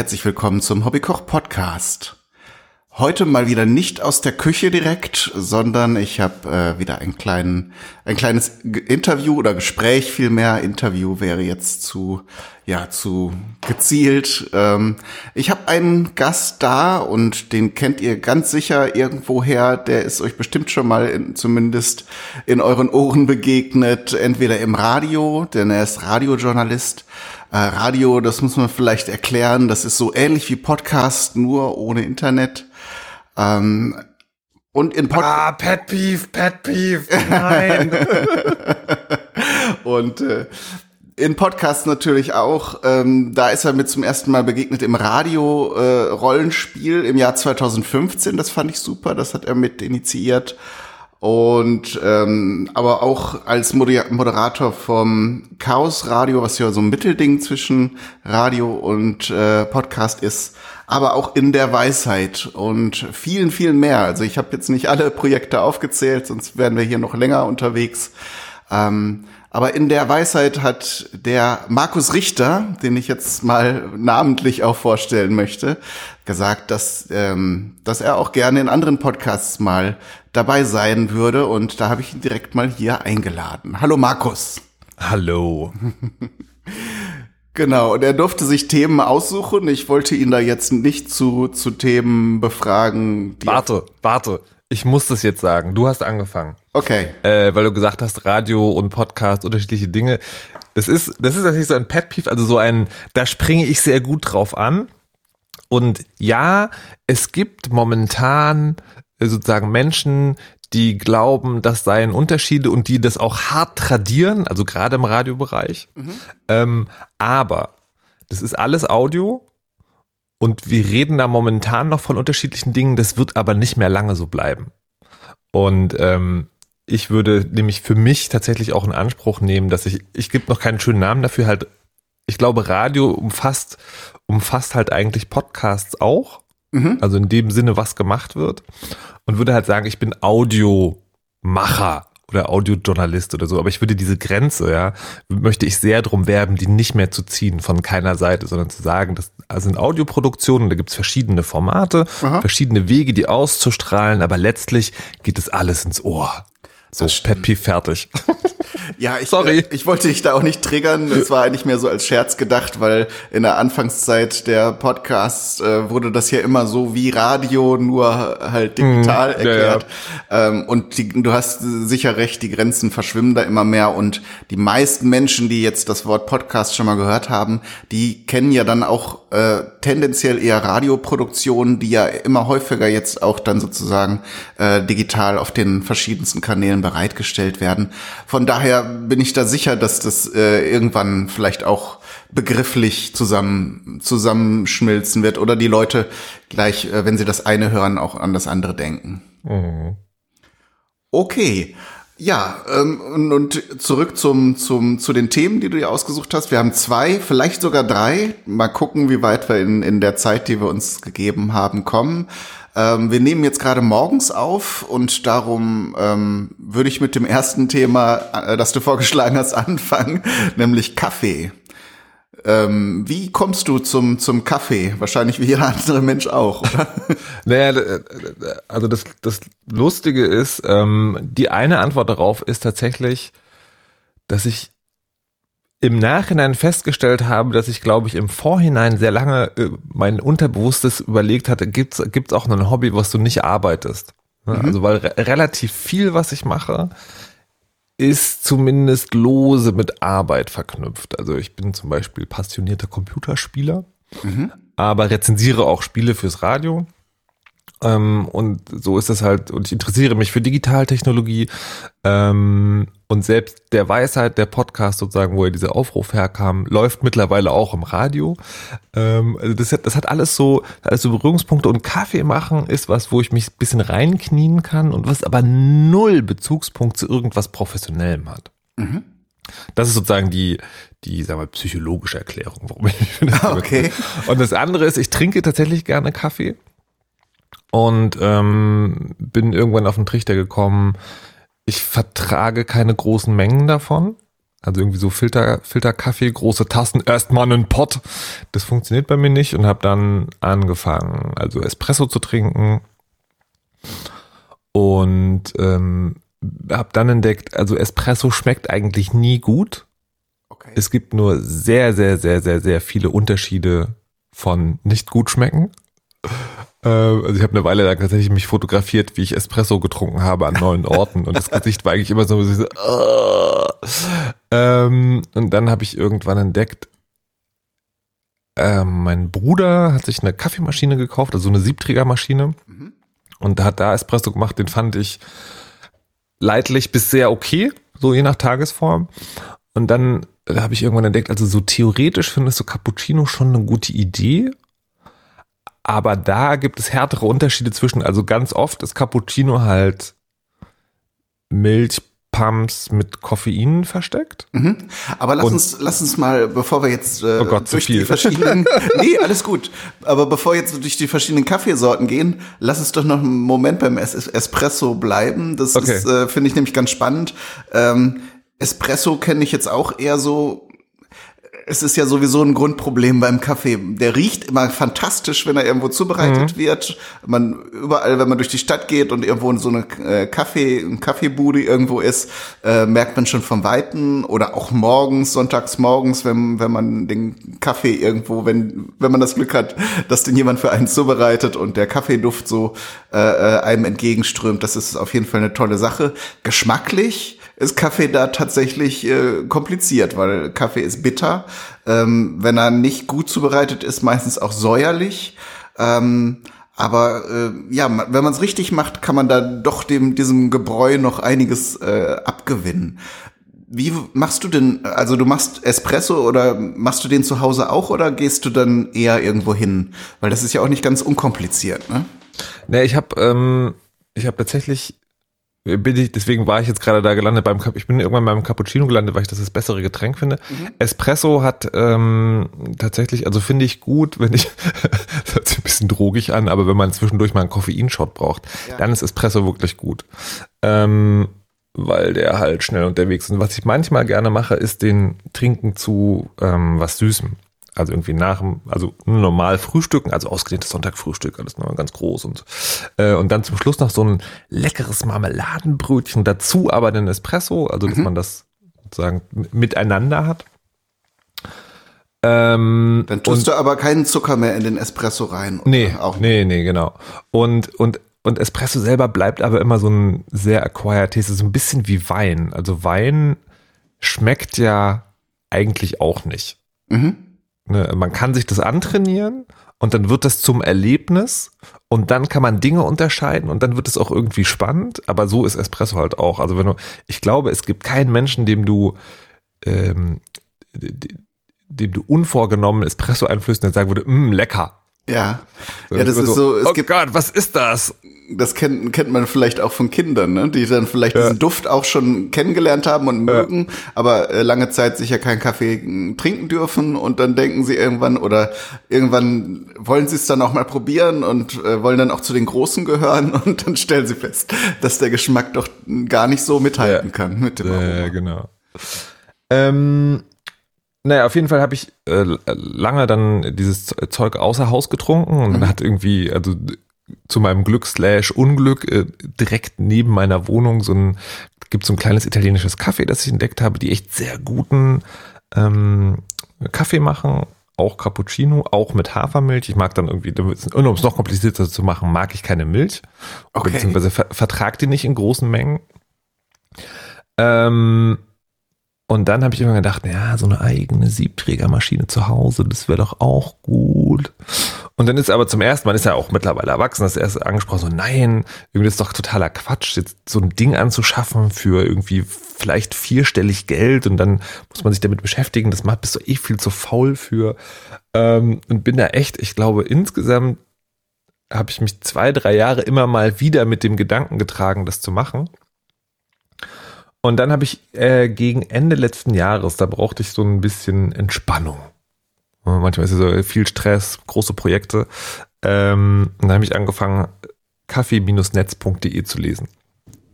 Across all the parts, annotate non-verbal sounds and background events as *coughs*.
Herzlich willkommen zum Hobbykoch Podcast. Heute mal wieder nicht aus der Küche direkt, sondern ich habe äh, wieder ein, kleinen, ein kleines Interview oder Gespräch vielmehr. Interview wäre jetzt zu, ja, zu gezielt. Ähm, ich habe einen Gast da und den kennt ihr ganz sicher irgendwoher. Der ist euch bestimmt schon mal in, zumindest in euren Ohren begegnet, entweder im Radio, denn er ist Radiojournalist äh, Radio, das muss man vielleicht erklären, das ist so ähnlich wie Podcast, nur ohne Internet. Ähm, und in Pod Ah, Pet Peeve, Pet Peeve, nein. *laughs* und äh, in Podcasts natürlich auch. Ähm, da ist er mir zum ersten Mal begegnet im Radio äh, Rollenspiel im Jahr 2015. Das fand ich super. Das hat er mit initiiert und ähm, aber auch als Moderator vom Chaos Radio, was ja so ein Mittelding zwischen Radio und äh, Podcast ist, aber auch in der Weisheit und vielen, vielen mehr. Also ich habe jetzt nicht alle Projekte aufgezählt, sonst wären wir hier noch länger unterwegs. Ähm, aber in der Weisheit hat der Markus Richter, den ich jetzt mal namentlich auch vorstellen möchte, gesagt, dass, ähm, dass er auch gerne in anderen Podcasts mal dabei sein würde. Und da habe ich ihn direkt mal hier eingeladen. Hallo Markus. Hallo. *laughs* Genau, und er durfte sich Themen aussuchen. Ich wollte ihn da jetzt nicht zu, zu Themen befragen. warte, warte. Ich muss das jetzt sagen. Du hast angefangen. Okay. Äh, weil du gesagt hast, Radio und Podcast, unterschiedliche Dinge. Das ist, das ist natürlich so ein Pet Peeve, also so ein, da springe ich sehr gut drauf an. Und ja, es gibt momentan äh, sozusagen Menschen, die glauben, das seien Unterschiede und die das auch hart tradieren, also gerade im Radiobereich. Mhm. Ähm, aber das ist alles Audio und wir reden da momentan noch von unterschiedlichen Dingen, das wird aber nicht mehr lange so bleiben. Und ähm, ich würde nämlich für mich tatsächlich auch in Anspruch nehmen, dass ich, ich gebe noch keinen schönen Namen dafür, halt, ich glaube, Radio umfasst, umfasst halt eigentlich Podcasts auch. Mhm. Also in dem Sinne, was gemacht wird. Und würde halt sagen, ich bin Audiomacher oder Audiojournalist oder so. Aber ich würde diese Grenze, ja, möchte ich sehr drum werben, die nicht mehr zu ziehen von keiner Seite, sondern zu sagen, das sind Audioproduktionen, da gibt's verschiedene Formate, Aha. verschiedene Wege, die auszustrahlen, aber letztlich geht es alles ins Ohr. So, Pet Peeve fertig. *laughs* Ja, ich, Sorry. Äh, ich wollte dich da auch nicht triggern. Es war eigentlich mehr so als Scherz gedacht, weil in der Anfangszeit der Podcasts äh, wurde das ja immer so wie Radio, nur halt digital mm, erklärt. Ja, ja. Ähm, und die, du hast sicher recht, die Grenzen verschwimmen da immer mehr. Und die meisten Menschen, die jetzt das Wort Podcast schon mal gehört haben, die kennen ja dann auch äh, tendenziell eher Radioproduktionen, die ja immer häufiger jetzt auch dann sozusagen äh, digital auf den verschiedensten Kanälen bereitgestellt werden. Von daher bin ich da sicher, dass das äh, irgendwann vielleicht auch begrifflich zusammen zusammenschmilzen wird oder die Leute gleich, äh, wenn sie das eine hören, auch an das andere denken. Mhm. Okay. Ja, ähm, und, und zurück zum, zum, zu den Themen, die du dir ausgesucht hast. Wir haben zwei, vielleicht sogar drei. Mal gucken, wie weit wir in, in der Zeit, die wir uns gegeben haben, kommen. Ähm, wir nehmen jetzt gerade morgens auf und darum ähm, würde ich mit dem ersten Thema, äh, das du vorgeschlagen hast, *laughs* anfangen, nämlich Kaffee. Ähm, wie kommst du zum, zum Kaffee? Wahrscheinlich wie jeder andere Mensch auch, oder? *laughs* naja, also das, das Lustige ist, ähm, die eine Antwort darauf ist tatsächlich, dass ich im Nachhinein festgestellt habe, dass ich, glaube ich, im Vorhinein sehr lange äh, mein Unterbewusstes überlegt hatte, gibt's gibt's auch ein Hobby, was du nicht arbeitest? Mhm. Also weil re relativ viel, was ich mache, ist zumindest lose mit Arbeit verknüpft. Also ich bin zum Beispiel passionierter Computerspieler, mhm. aber rezensiere auch Spiele fürs Radio. Ähm, und so ist es halt, und ich interessiere mich für Digitaltechnologie. Ähm, und selbst der Weisheit, der Podcast sozusagen, wo ja dieser Aufruf herkam, läuft mittlerweile auch im Radio. Ähm, also das, hat, das hat alles so, alles so Berührungspunkte. Und Kaffee machen ist was, wo ich mich ein bisschen reinknien kann und was aber null Bezugspunkt zu irgendwas Professionellem hat. Mhm. Das ist sozusagen die, die, sagen wir, psychologische Erklärung, warum ich das *laughs* Okay. Und das andere ist, ich trinke tatsächlich gerne Kaffee und ähm, bin irgendwann auf den Trichter gekommen, ich vertrage keine großen Mengen davon. Also irgendwie so Filter, Filterkaffee, große Tassen, erstmal einen Pott. Das funktioniert bei mir nicht und habe dann angefangen, also Espresso zu trinken. Und ähm, habe dann entdeckt, also Espresso schmeckt eigentlich nie gut. Okay. Es gibt nur sehr, sehr, sehr, sehr, sehr viele Unterschiede von nicht gut schmecken. Äh, also ich habe eine Weile lang tatsächlich mich fotografiert, wie ich Espresso getrunken habe an neuen Orten und das *laughs* Gesicht war eigentlich immer so, so uh. ähm, und dann habe ich irgendwann entdeckt, äh, mein Bruder hat sich eine Kaffeemaschine gekauft, also eine Siebträgermaschine mhm. und hat da Espresso gemacht, den fand ich leidlich bis sehr okay, so je nach Tagesform und dann da habe ich irgendwann entdeckt, also so theoretisch finde ich so Cappuccino schon eine gute Idee, aber da gibt es härtere Unterschiede zwischen, also ganz oft ist Cappuccino halt Milchpumps mit Koffein versteckt. Mhm. Aber lass uns, lass uns mal, bevor wir jetzt äh, oh Gott, durch die verschiedenen, *laughs* nee, alles gut. Aber bevor wir jetzt durch die verschiedenen Kaffeesorten gehen, lass uns doch noch einen Moment beim es Espresso bleiben. Das okay. äh, finde ich nämlich ganz spannend. Ähm, Espresso kenne ich jetzt auch eher so es ist ja sowieso ein Grundproblem beim Kaffee. Der riecht immer fantastisch, wenn er irgendwo zubereitet mhm. wird. Man überall, wenn man durch die Stadt geht und irgendwo in so eine äh, Kaffee, ein Kaffeebude irgendwo ist, äh, merkt man schon vom Weiten oder auch morgens, sonntags morgens, wenn, wenn man den Kaffee irgendwo, wenn, wenn man das Glück hat, dass den jemand für einen zubereitet und der Kaffeeduft so äh, äh einem entgegenströmt. Das ist auf jeden Fall eine tolle Sache. Geschmacklich ist Kaffee da tatsächlich äh, kompliziert, weil Kaffee ist bitter. Ähm, wenn er nicht gut zubereitet ist, meistens auch säuerlich. Ähm, aber äh, ja, wenn man es richtig macht, kann man da doch dem diesem Gebräu noch einiges äh, abgewinnen. Wie machst du denn, also du machst Espresso oder machst du den zu Hause auch oder gehst du dann eher irgendwo hin? Weil das ist ja auch nicht ganz unkompliziert, ne? Ne, ich habe ähm, ich habe tatsächlich bin ich, deswegen war ich jetzt gerade da gelandet beim ich bin irgendwann beim Cappuccino gelandet, weil ich das das bessere Getränk finde. Mhm. Espresso hat ähm, tatsächlich, also finde ich gut, wenn ich *laughs* das hört sich ein bisschen drogig an, aber wenn man zwischendurch mal einen Koffeinshot braucht, ja. dann ist Espresso wirklich gut. Ähm, weil der halt schnell unterwegs ist. Und was ich manchmal gerne mache, ist den Trinken zu ähm, was Süßem. Also irgendwie nach dem, also normal frühstücken, also ausgedehntes Sonntagfrühstück, alles noch ganz groß und äh, und dann zum Schluss noch so ein leckeres Marmeladenbrötchen dazu, aber den Espresso, also dass mhm. man das sozusagen miteinander hat. Ähm, dann tust und, du aber keinen Zucker mehr in den Espresso rein. Nee, auch nicht. nee, nee, genau. Und und und Espresso selber bleibt aber immer so ein sehr acquired Taste, so ein bisschen wie Wein. Also Wein schmeckt ja eigentlich auch nicht. Mhm. Ne, man kann sich das antrainieren und dann wird das zum Erlebnis und dann kann man Dinge unterscheiden und dann wird es auch irgendwie spannend, aber so ist Espresso halt auch. Also wenn du, ich glaube, es gibt keinen Menschen, dem du, ähm, dem du unvorgenommen Espresso einflößt und der sagen würde, mh, lecker. Ja, ja, das ist so, so oh gibt, Gott, was ist das? Das kennt, kennt man vielleicht auch von Kindern, ne? die dann vielleicht ja. diesen Duft auch schon kennengelernt haben und mögen, ja. aber äh, lange Zeit sicher keinen Kaffee hm, trinken dürfen und dann denken sie irgendwann oder irgendwann wollen sie es dann auch mal probieren und äh, wollen dann auch zu den Großen gehören *laughs* und dann stellen sie fest, dass der Geschmack doch gar nicht so mithalten ja. kann mit dem Aroma. Ja, genau. Ähm, naja, auf jeden Fall habe ich äh, lange dann dieses Zeug außer Haus getrunken und mhm. dann hat irgendwie, also zu meinem Glück slash Unglück äh, direkt neben meiner Wohnung so ein, gibt so ein kleines italienisches Kaffee, das ich entdeckt habe, die echt sehr guten ähm, Kaffee machen, auch Cappuccino, auch mit Hafermilch. Ich mag dann irgendwie, um es noch komplizierter zu machen, mag ich keine Milch. Okay. Beziehungsweise ver vertrag die nicht in großen Mengen. Ähm, und dann habe ich immer gedacht, ja, so eine eigene Siebträgermaschine zu Hause, das wäre doch auch gut. Und dann ist aber zum ersten, man ist ja auch mittlerweile erwachsen, das erste angesprochen, so nein, irgendwie ist doch totaler Quatsch, jetzt so ein Ding anzuschaffen für irgendwie vielleicht vierstellig Geld und dann muss man sich damit beschäftigen, das macht bist du eh viel zu faul für. Ähm, und bin da echt, ich glaube, insgesamt habe ich mich zwei, drei Jahre immer mal wieder mit dem Gedanken getragen, das zu machen. Und dann habe ich äh, gegen Ende letzten Jahres, da brauchte ich so ein bisschen Entspannung. Manchmal ist es so viel Stress, große Projekte. Ähm, und dann habe ich angefangen, kaffee-netz.de zu lesen.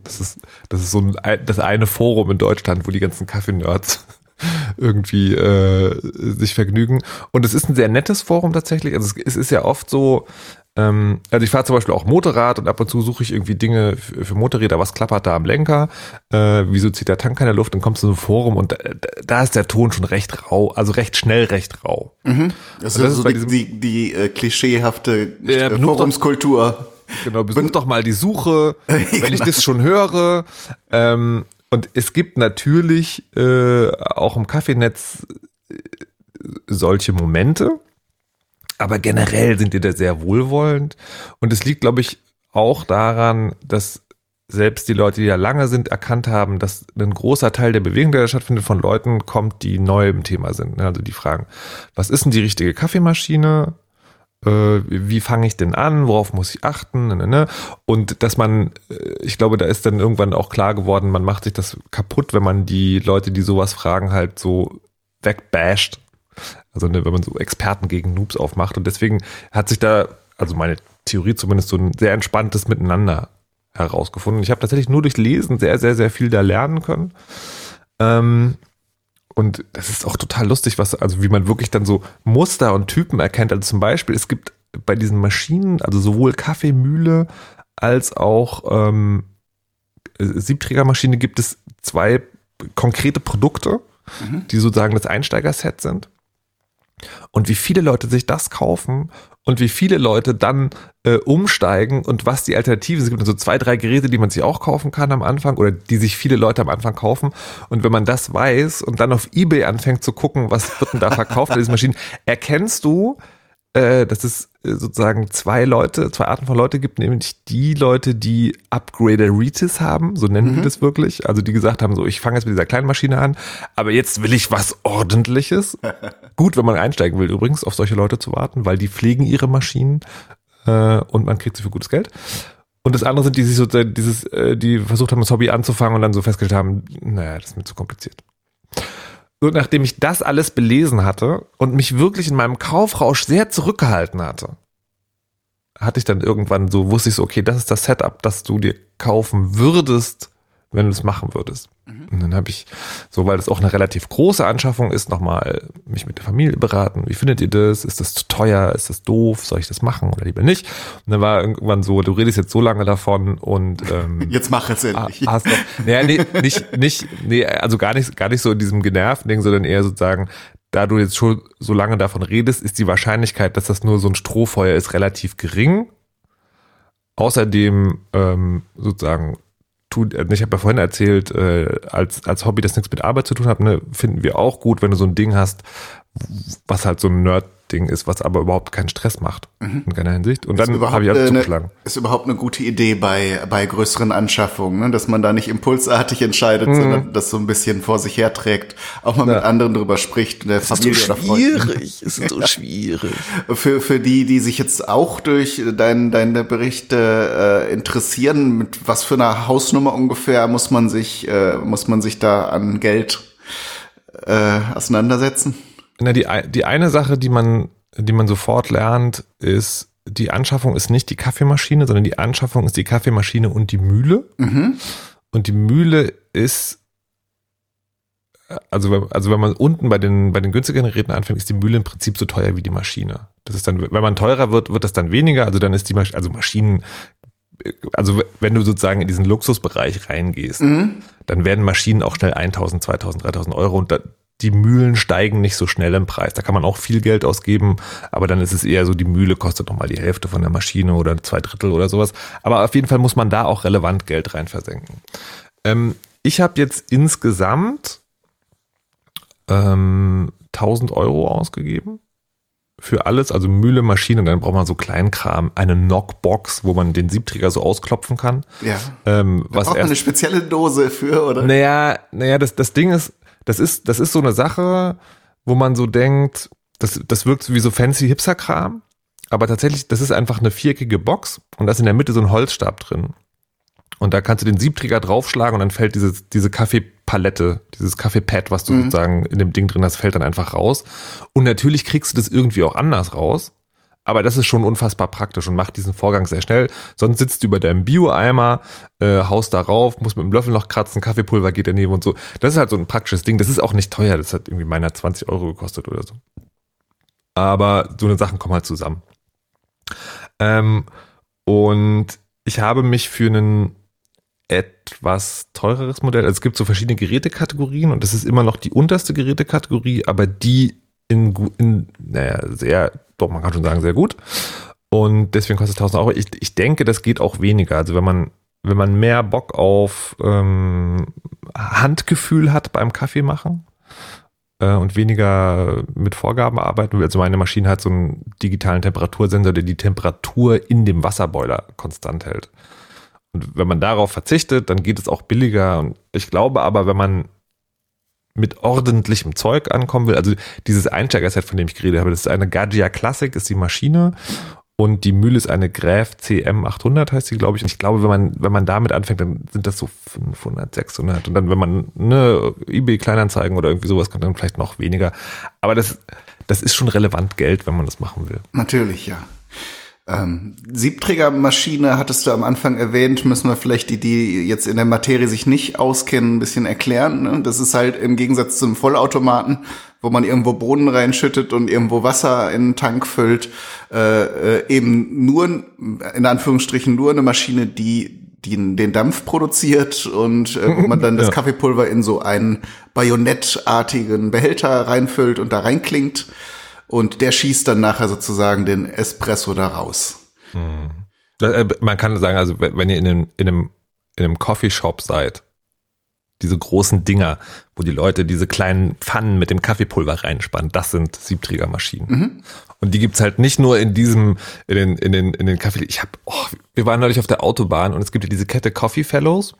Das ist, das ist so ein, das eine Forum in Deutschland, wo die ganzen Kaffee-Nerds *laughs* irgendwie äh, sich vergnügen. Und es ist ein sehr nettes Forum tatsächlich. Also es, es ist ja oft so, ähm, also ich fahre zum Beispiel auch Motorrad und ab und zu suche ich irgendwie Dinge für, für Motorräder, was klappert da am Lenker, äh, wieso zieht der Tank keine Luft, dann kommst du in so ein Forum und da, da ist der Ton schon recht rau, also recht schnell recht rau. Mhm. Das, das ist so die, die, die äh, klischeehafte ja, Forumskultur. Genau, besuch doch mal die Suche, *laughs* wenn genau. ich das schon höre. Ähm, und es gibt natürlich äh, auch im Kaffeenetz äh, solche Momente, aber generell sind die da sehr wohlwollend. Und es liegt, glaube ich, auch daran, dass selbst die Leute, die da lange sind, erkannt haben, dass ein großer Teil der Bewegung, der da stattfindet, von Leuten kommt, die neu im Thema sind. Also die fragen, was ist denn die richtige Kaffeemaschine? Äh, wie fange ich denn an, worauf muss ich achten, ne, ne, ne? und dass man, äh, ich glaube, da ist dann irgendwann auch klar geworden, man macht sich das kaputt, wenn man die Leute, die sowas fragen, halt so wegbasht, also wenn man so Experten gegen Noobs aufmacht und deswegen hat sich da, also meine Theorie zumindest, so ein sehr entspanntes Miteinander herausgefunden. Ich habe tatsächlich nur durch Lesen sehr, sehr, sehr viel da lernen können. Ähm, und das ist auch total lustig, was, also wie man wirklich dann so Muster und Typen erkennt. Also zum Beispiel, es gibt bei diesen Maschinen, also sowohl Kaffeemühle als auch ähm, Siebträgermaschine gibt es zwei konkrete Produkte, mhm. die sozusagen das Einsteigerset sind. Und wie viele Leute sich das kaufen und wie viele Leute dann äh, umsteigen und was die Alternativen sind. Es gibt so zwei, drei Geräte, die man sich auch kaufen kann am Anfang oder die sich viele Leute am Anfang kaufen. Und wenn man das weiß und dann auf Ebay anfängt zu gucken, was wird denn da verkauft bei diesen Maschinen, erkennst du, dass es äh, sozusagen zwei Leute, zwei Arten von Leute gibt, nämlich die Leute, die Upgraderitis haben, so nennen mhm. wir das wirklich, also die gesagt haben, so ich fange jetzt mit dieser kleinen Maschine an, aber jetzt will ich was ordentliches. *laughs* Gut, wenn man einsteigen will übrigens, auf solche Leute zu warten, weil die pflegen ihre Maschinen äh, und man kriegt sie für gutes Geld. Und das andere sind, die sich so dieses, äh, die versucht haben, das Hobby anzufangen und dann so festgestellt haben, naja, das ist mir zu kompliziert. Und nachdem ich das alles belesen hatte und mich wirklich in meinem Kaufrausch sehr zurückgehalten hatte, hatte ich dann irgendwann so, wusste ich so, okay, das ist das Setup, das du dir kaufen würdest, wenn du es machen würdest. Mhm. Und dann habe ich, so weil das auch eine relativ große Anschaffung ist, nochmal mich mit der Familie beraten. Wie findet ihr das? Ist das zu teuer? Ist das doof? Soll ich das machen oder lieber nicht? Und dann war irgendwann so, du redest jetzt so lange davon und ähm, *laughs* jetzt mach es endlich. Hast doch, naja, nee, nicht, nicht, nee, also gar nicht, gar nicht so in diesem genervten Ding, sondern eher sozusagen, da du jetzt schon so lange davon redest, ist die Wahrscheinlichkeit, dass das nur so ein Strohfeuer ist, relativ gering. Außerdem ähm, sozusagen tut, äh, ich habe ja vorhin erzählt, äh, als, als Hobby, das nichts mit Arbeit zu tun hat, ne, finden wir auch gut, wenn du so ein Ding hast, was halt so ein Nerd Ding ist, was aber überhaupt keinen Stress macht mhm. in keiner Hinsicht. Und dann habe ich auch äh, zugeschlagen. Ist überhaupt eine gute Idee bei, bei größeren Anschaffungen, ne? dass man da nicht impulsartig entscheidet, mhm. sondern das so ein bisschen vor sich herträgt, auch mal ja. mit anderen drüber spricht, der Familie ist *laughs* so schwierig, ist so schwierig. Für, für die, die sich jetzt auch durch dein, deine Berichte äh, interessieren, mit was für einer Hausnummer ungefähr muss man sich, äh, muss man sich da an Geld äh, auseinandersetzen? Na, die, die eine Sache, die man, die man sofort lernt, ist, die Anschaffung ist nicht die Kaffeemaschine, sondern die Anschaffung ist die Kaffeemaschine und die Mühle. Mhm. Und die Mühle ist, also, also wenn man unten bei den, bei den günstigeren Geräten anfängt, ist die Mühle im Prinzip so teuer wie die Maschine. Das ist dann, wenn man teurer wird, wird das dann weniger. Also dann ist die Maschine, also Maschinen, also wenn du sozusagen in diesen Luxusbereich reingehst, mhm. dann werden Maschinen auch schnell 1000, 2000, 3000 Euro und da, die Mühlen steigen nicht so schnell im Preis. Da kann man auch viel Geld ausgeben, aber dann ist es eher so, die Mühle kostet nochmal die Hälfte von der Maschine oder zwei Drittel oder sowas. Aber auf jeden Fall muss man da auch relevant Geld rein versenken. Ähm, ich habe jetzt insgesamt ähm, 1000 Euro ausgegeben für alles, also Mühle, Maschine, dann braucht man so Kleinkram, eine Knockbox, wo man den Siebträger so ausklopfen kann. Ja. Ähm, da was braucht man eine spezielle Dose für, oder? Naja, naja, das, das Ding ist, das ist, das ist so eine Sache, wo man so denkt, das, das wirkt wie so fancy Hipster-Kram, aber tatsächlich, das ist einfach eine viereckige Box und da ist in der Mitte so ein Holzstab drin. Und da kannst du den Siebträger draufschlagen und dann fällt diese, diese Kaffeepalette, dieses Kaffeepad, was du mhm. sozusagen in dem Ding drin hast, fällt dann einfach raus. Und natürlich kriegst du das irgendwie auch anders raus. Aber das ist schon unfassbar praktisch und macht diesen Vorgang sehr schnell. Sonst sitzt du über deinem Bio-Eimer, äh, haust da rauf, muss mit dem Löffel noch kratzen, Kaffeepulver geht daneben und so. Das ist halt so ein praktisches Ding. Das ist auch nicht teuer. Das hat irgendwie meiner 20 Euro gekostet oder so. Aber so eine Sachen kommen halt zusammen. Ähm, und ich habe mich für einen etwas teureres Modell, also es gibt so verschiedene Gerätekategorien und das ist immer noch die unterste Gerätekategorie, aber die in, in naja, sehr, doch, man kann schon sagen, sehr gut. Und deswegen kostet es 1000 Euro. Ich, ich denke, das geht auch weniger. Also wenn man, wenn man mehr Bock auf ähm, Handgefühl hat beim Kaffee machen äh, und weniger mit Vorgaben arbeiten will. Also meine Maschine hat so einen digitalen Temperatursensor, der die Temperatur in dem Wasserboiler konstant hält. Und wenn man darauf verzichtet, dann geht es auch billiger. Und ich glaube aber, wenn man mit ordentlichem Zeug ankommen will. Also dieses Einsteiger-Set, von dem ich geredet habe, das ist eine Gaggia Classic, ist die Maschine. Und die Mühle ist eine Gräf CM 800, heißt sie, glaube ich. Und ich glaube, wenn man, wenn man damit anfängt, dann sind das so 500, 600. Und dann, wenn man ne, eBay Kleinanzeigen oder irgendwie sowas kann, dann vielleicht noch weniger. Aber das, das ist schon relevant Geld, wenn man das machen will. Natürlich, ja. Ähm, Siebträgermaschine hattest du am Anfang erwähnt, müssen wir vielleicht die, die jetzt in der Materie sich nicht auskennen, ein bisschen erklären. Ne? Das ist halt im Gegensatz zum Vollautomaten, wo man irgendwo Bohnen reinschüttet und irgendwo Wasser in den Tank füllt, äh, äh, eben nur, in Anführungsstrichen, nur eine Maschine, die die den Dampf produziert und äh, wo man dann *laughs* das ja. Kaffeepulver in so einen bajonettartigen Behälter reinfüllt und da reinklingt und der schießt dann nachher sozusagen den Espresso da raus. Hm. Man kann sagen, also wenn ihr in einem, in einem, in einem Coffeeshop seid, diese großen Dinger, wo die Leute diese kleinen Pfannen mit dem Kaffeepulver reinspannen, das sind Siebträgermaschinen. Mhm. Und die gibt's halt nicht nur in diesem, in den, in den, in den Kaffee. Ich hab, oh, wir waren neulich auf der Autobahn und es gibt ja diese Kette Coffee Fellows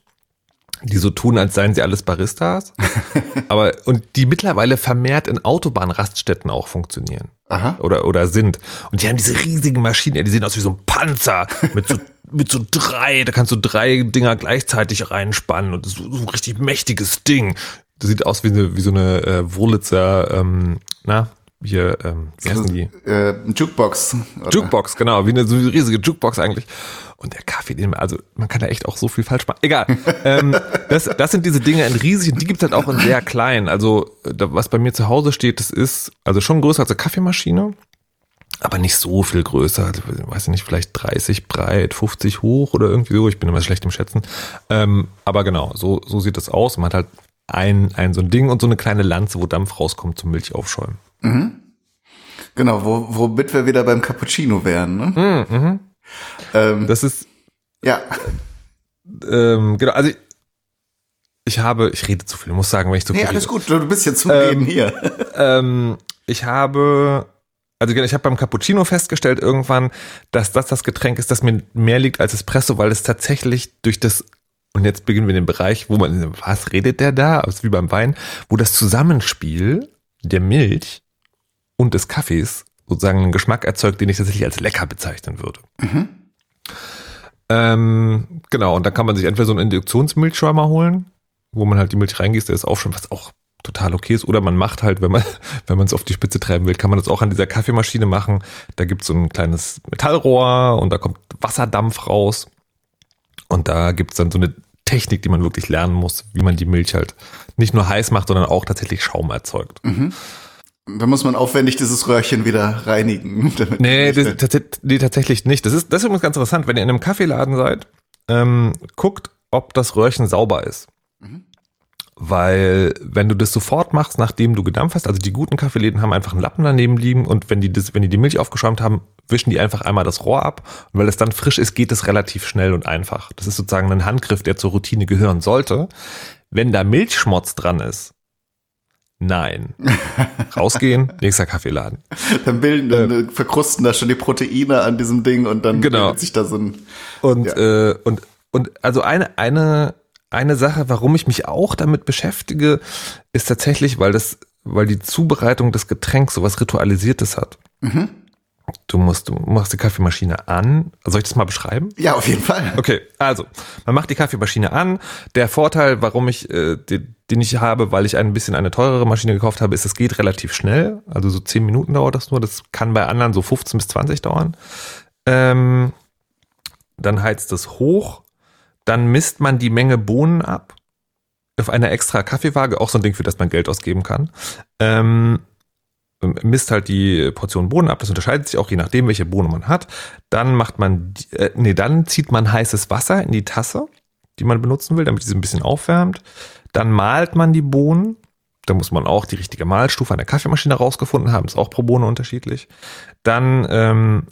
die so tun, als seien sie alles Baristas. *laughs* aber, und die mittlerweile vermehrt in Autobahnraststätten auch funktionieren. Aha. Oder, oder sind. Und die haben diese riesigen Maschinen, die sehen aus wie so ein Panzer mit so, *laughs* mit so drei, da kannst du drei Dinger gleichzeitig reinspannen und so, so ein richtig mächtiges Ding. Das sieht aus wie, eine, wie so eine äh, Wurlitzer, ähm, na, hier, ähm, wie heißen die? Äh, Jukebox. Oder? Jukebox, genau, wie eine so eine riesige Jukebox eigentlich. Und der Kaffee, den, also man kann da echt auch so viel falsch machen. Egal. *laughs* ähm, das, das sind diese Dinge in riesig und die gibt's halt auch in sehr klein. Also da, was bei mir zu Hause steht, das ist also schon größer als eine Kaffeemaschine, aber nicht so viel größer. Also, weiß ich nicht, vielleicht 30 breit, 50 hoch oder irgendwie so. Ich bin immer schlecht im Schätzen. Ähm, aber genau, so, so sieht das aus. Man hat halt ein, ein so ein Ding und so eine kleine Lanze, wo Dampf rauskommt zum Milch aufschäumen. Mhm. Genau, wo, womit wir wieder beim Cappuccino wären. Ne? Mhm, mhm. Ähm, das ist. Ja. Ähm, genau, also ich, ich habe, ich rede zu viel, muss sagen, wenn ich zu viel. Nee, alles gut, du bist jetzt zugeben ähm, hier. *laughs* Ähm, ich habe, also genau, ich habe beim Cappuccino festgestellt irgendwann, dass das das Getränk ist, das mir mehr liegt als Espresso, weil es tatsächlich durch das und jetzt beginnen wir in den Bereich, wo man, was redet der da? Ist wie beim Wein, wo das Zusammenspiel der Milch und des Kaffees sozusagen einen Geschmack erzeugt, den ich tatsächlich als lecker bezeichnen würde. Mhm. Ähm, genau, und da kann man sich entweder so einen Induktionsmilchschäumer holen, wo man halt die Milch reingießt, der ist aufschäumt, was auch total okay ist. Oder man macht halt, wenn man *laughs* wenn man es auf die Spitze treiben will, kann man das auch an dieser Kaffeemaschine machen. Da gibt es so ein kleines Metallrohr und da kommt Wasserdampf raus. Und da gibt es dann so eine Technik, die man wirklich lernen muss, wie man die Milch halt nicht nur heiß macht, sondern auch tatsächlich Schaum erzeugt. Mhm. Da muss man aufwendig dieses Röhrchen wieder reinigen. *laughs* Nee, das, nee, tatsächlich nicht. Das ist, das ist übrigens ganz interessant. Wenn ihr in einem Kaffeeladen seid, ähm, guckt, ob das Röhrchen sauber ist. Mhm. Weil, wenn du das sofort machst, nachdem du gedampft hast, also die guten Kaffeeläden haben einfach einen Lappen daneben liegen und wenn die das, wenn die die Milch aufgeschäumt haben, wischen die einfach einmal das Rohr ab. Und weil es dann frisch ist, geht es relativ schnell und einfach. Das ist sozusagen ein Handgriff, der zur Routine gehören sollte. Wenn da Milchschmutz dran ist, Nein. Rausgehen, *laughs* nächster Kaffeeladen. Dann bilden, dann äh, verkrusten da schon die Proteine an diesem Ding und dann genau. sich da so ein. Und, ja. äh, und, und also eine, eine, eine Sache, warum ich mich auch damit beschäftige, ist tatsächlich, weil das, weil die Zubereitung des Getränks sowas Ritualisiertes hat. Mhm. Du musst, du machst die Kaffeemaschine an. Soll ich das mal beschreiben? Ja, auf jeden Fall. Okay, also man macht die Kaffeemaschine an. Der Vorteil, warum ich äh, den, den ich habe, weil ich ein bisschen eine teurere Maschine gekauft habe, ist, es geht relativ schnell. Also so 10 Minuten dauert das nur. Das kann bei anderen so 15 bis 20 dauern. Ähm, dann heizt es hoch. Dann misst man die Menge Bohnen ab auf einer extra Kaffeewaage, auch so ein Ding, für das man Geld ausgeben kann. Ähm, misst halt die Portion Bohnen ab. Das unterscheidet sich auch je nachdem, welche Bohnen man hat. Dann macht man, äh, nee, dann zieht man heißes Wasser in die Tasse, die man benutzen will, damit sie ein bisschen aufwärmt. Dann malt man die Bohnen. Da muss man auch die richtige Mahlstufe an der Kaffeemaschine rausgefunden haben. ist auch pro Bohne unterschiedlich. Dann ähm,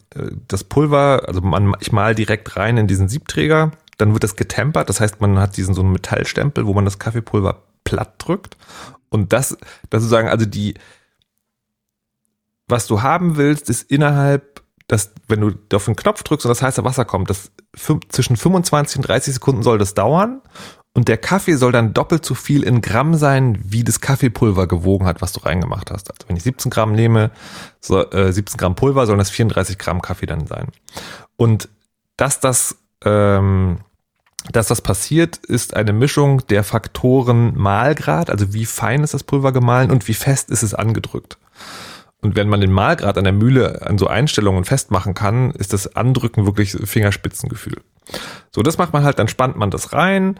das Pulver, also man, ich mal direkt rein in diesen Siebträger. Dann wird das getempert. Das heißt, man hat diesen so einen Metallstempel, wo man das Kaffeepulver platt drückt. Und das, das sozusagen, also die, was du haben willst, ist innerhalb, dass, wenn du auf den Knopf drückst und das heiße Wasser kommt, das zwischen 25 und 30 Sekunden soll das dauern. Und der Kaffee soll dann doppelt so viel in Gramm sein, wie das Kaffeepulver gewogen hat, was du reingemacht hast. Also wenn ich 17 Gramm nehme, so, äh, 17 Gramm Pulver, sollen das 34 Gramm Kaffee dann sein. Und dass das, ähm, dass das passiert, ist eine Mischung der Faktoren Mahlgrad, also wie fein ist das Pulver gemahlen und wie fest ist es angedrückt. Und wenn man den Mahlgrad an der Mühle an so Einstellungen festmachen kann, ist das Andrücken wirklich Fingerspitzengefühl. So, das macht man halt, dann spannt man das rein,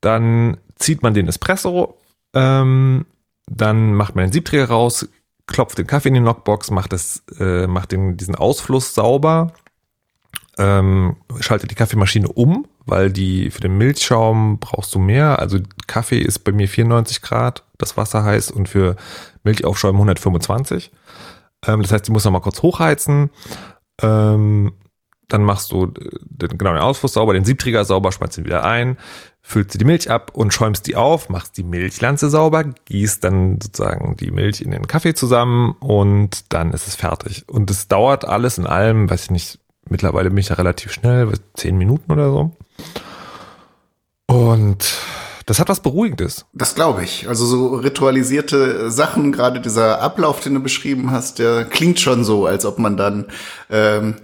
dann zieht man den Espresso, ähm, dann macht man den Siebträger raus, klopft den Kaffee in die Knockbox, macht, das, äh, macht den, diesen Ausfluss sauber, ähm, schaltet die Kaffeemaschine um, weil die für den Milchschaum brauchst du mehr. Also Kaffee ist bei mir 94 Grad, das Wasser heiß und für Milchaufschäumen 125. Ähm, das heißt, die muss noch mal kurz hochheizen. Ähm, dann machst du den, genau den Ausfluss sauber, den Siebträger sauber, schmeißt ihn wieder ein, füllst die Milch ab und schäumst die auf, machst die Milchlanze sauber, gießt dann sozusagen die Milch in den Kaffee zusammen und dann ist es fertig. Und es dauert alles in allem, weiß ich nicht, mittlerweile bin ich ja relativ schnell, zehn Minuten oder so. Und das hat was Beruhigendes. Das glaube ich. Also so ritualisierte Sachen, gerade dieser Ablauf, den du beschrieben hast, der klingt schon so, als ob man dann ähm,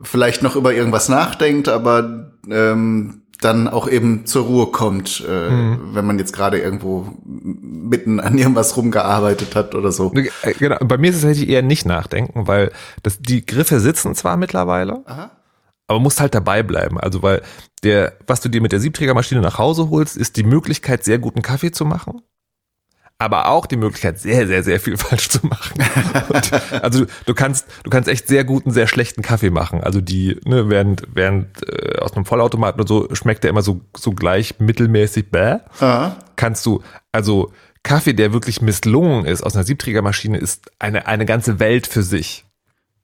vielleicht noch über irgendwas nachdenkt, aber ähm, dann auch eben zur Ruhe kommt, äh, mhm. wenn man jetzt gerade irgendwo mitten an irgendwas rumgearbeitet hat oder so. Äh, genau. Bei mir ist es tatsächlich eher nicht nachdenken, weil das, die Griffe sitzen zwar mittlerweile, Aha aber musst halt dabei bleiben. Also weil der, was du dir mit der Siebträgermaschine nach Hause holst, ist die Möglichkeit, sehr guten Kaffee zu machen. Aber auch die Möglichkeit, sehr, sehr, sehr viel *laughs* falsch zu machen. Und, also du kannst, du kannst echt sehr guten, sehr schlechten Kaffee machen. Also die, ne, während, während äh, aus einem Vollautomaten und so schmeckt der immer so, so gleich mittelmäßig bäh. Aha. Kannst du, also Kaffee, der wirklich misslungen ist aus einer Siebträgermaschine, ist eine, eine ganze Welt für sich.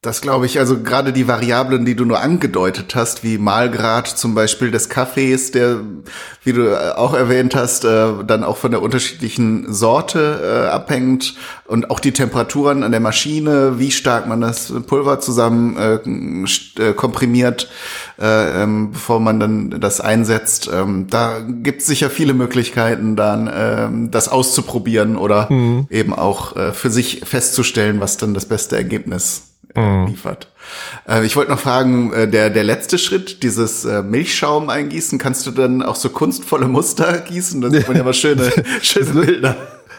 Das glaube ich, also gerade die Variablen, die du nur angedeutet hast, wie Mahlgrad zum Beispiel des Kaffees, der, wie du auch erwähnt hast, äh, dann auch von der unterschiedlichen Sorte äh, abhängt und auch die Temperaturen an der Maschine, wie stark man das Pulver zusammen äh, äh komprimiert, äh, ähm, bevor man dann das einsetzt. Ähm, da gibt es sicher viele Möglichkeiten, dann ähm, das auszuprobieren oder mhm. eben auch äh, für sich festzustellen, was dann das beste Ergebnis mhm. liefert. Äh, ich wollte noch fragen, äh, der, der letzte Schritt, dieses äh, Milchschaum eingießen, kannst du dann auch so kunstvolle Muster gießen? Da sieht man ja mal schöne, *laughs* *laughs* schöne Bilder.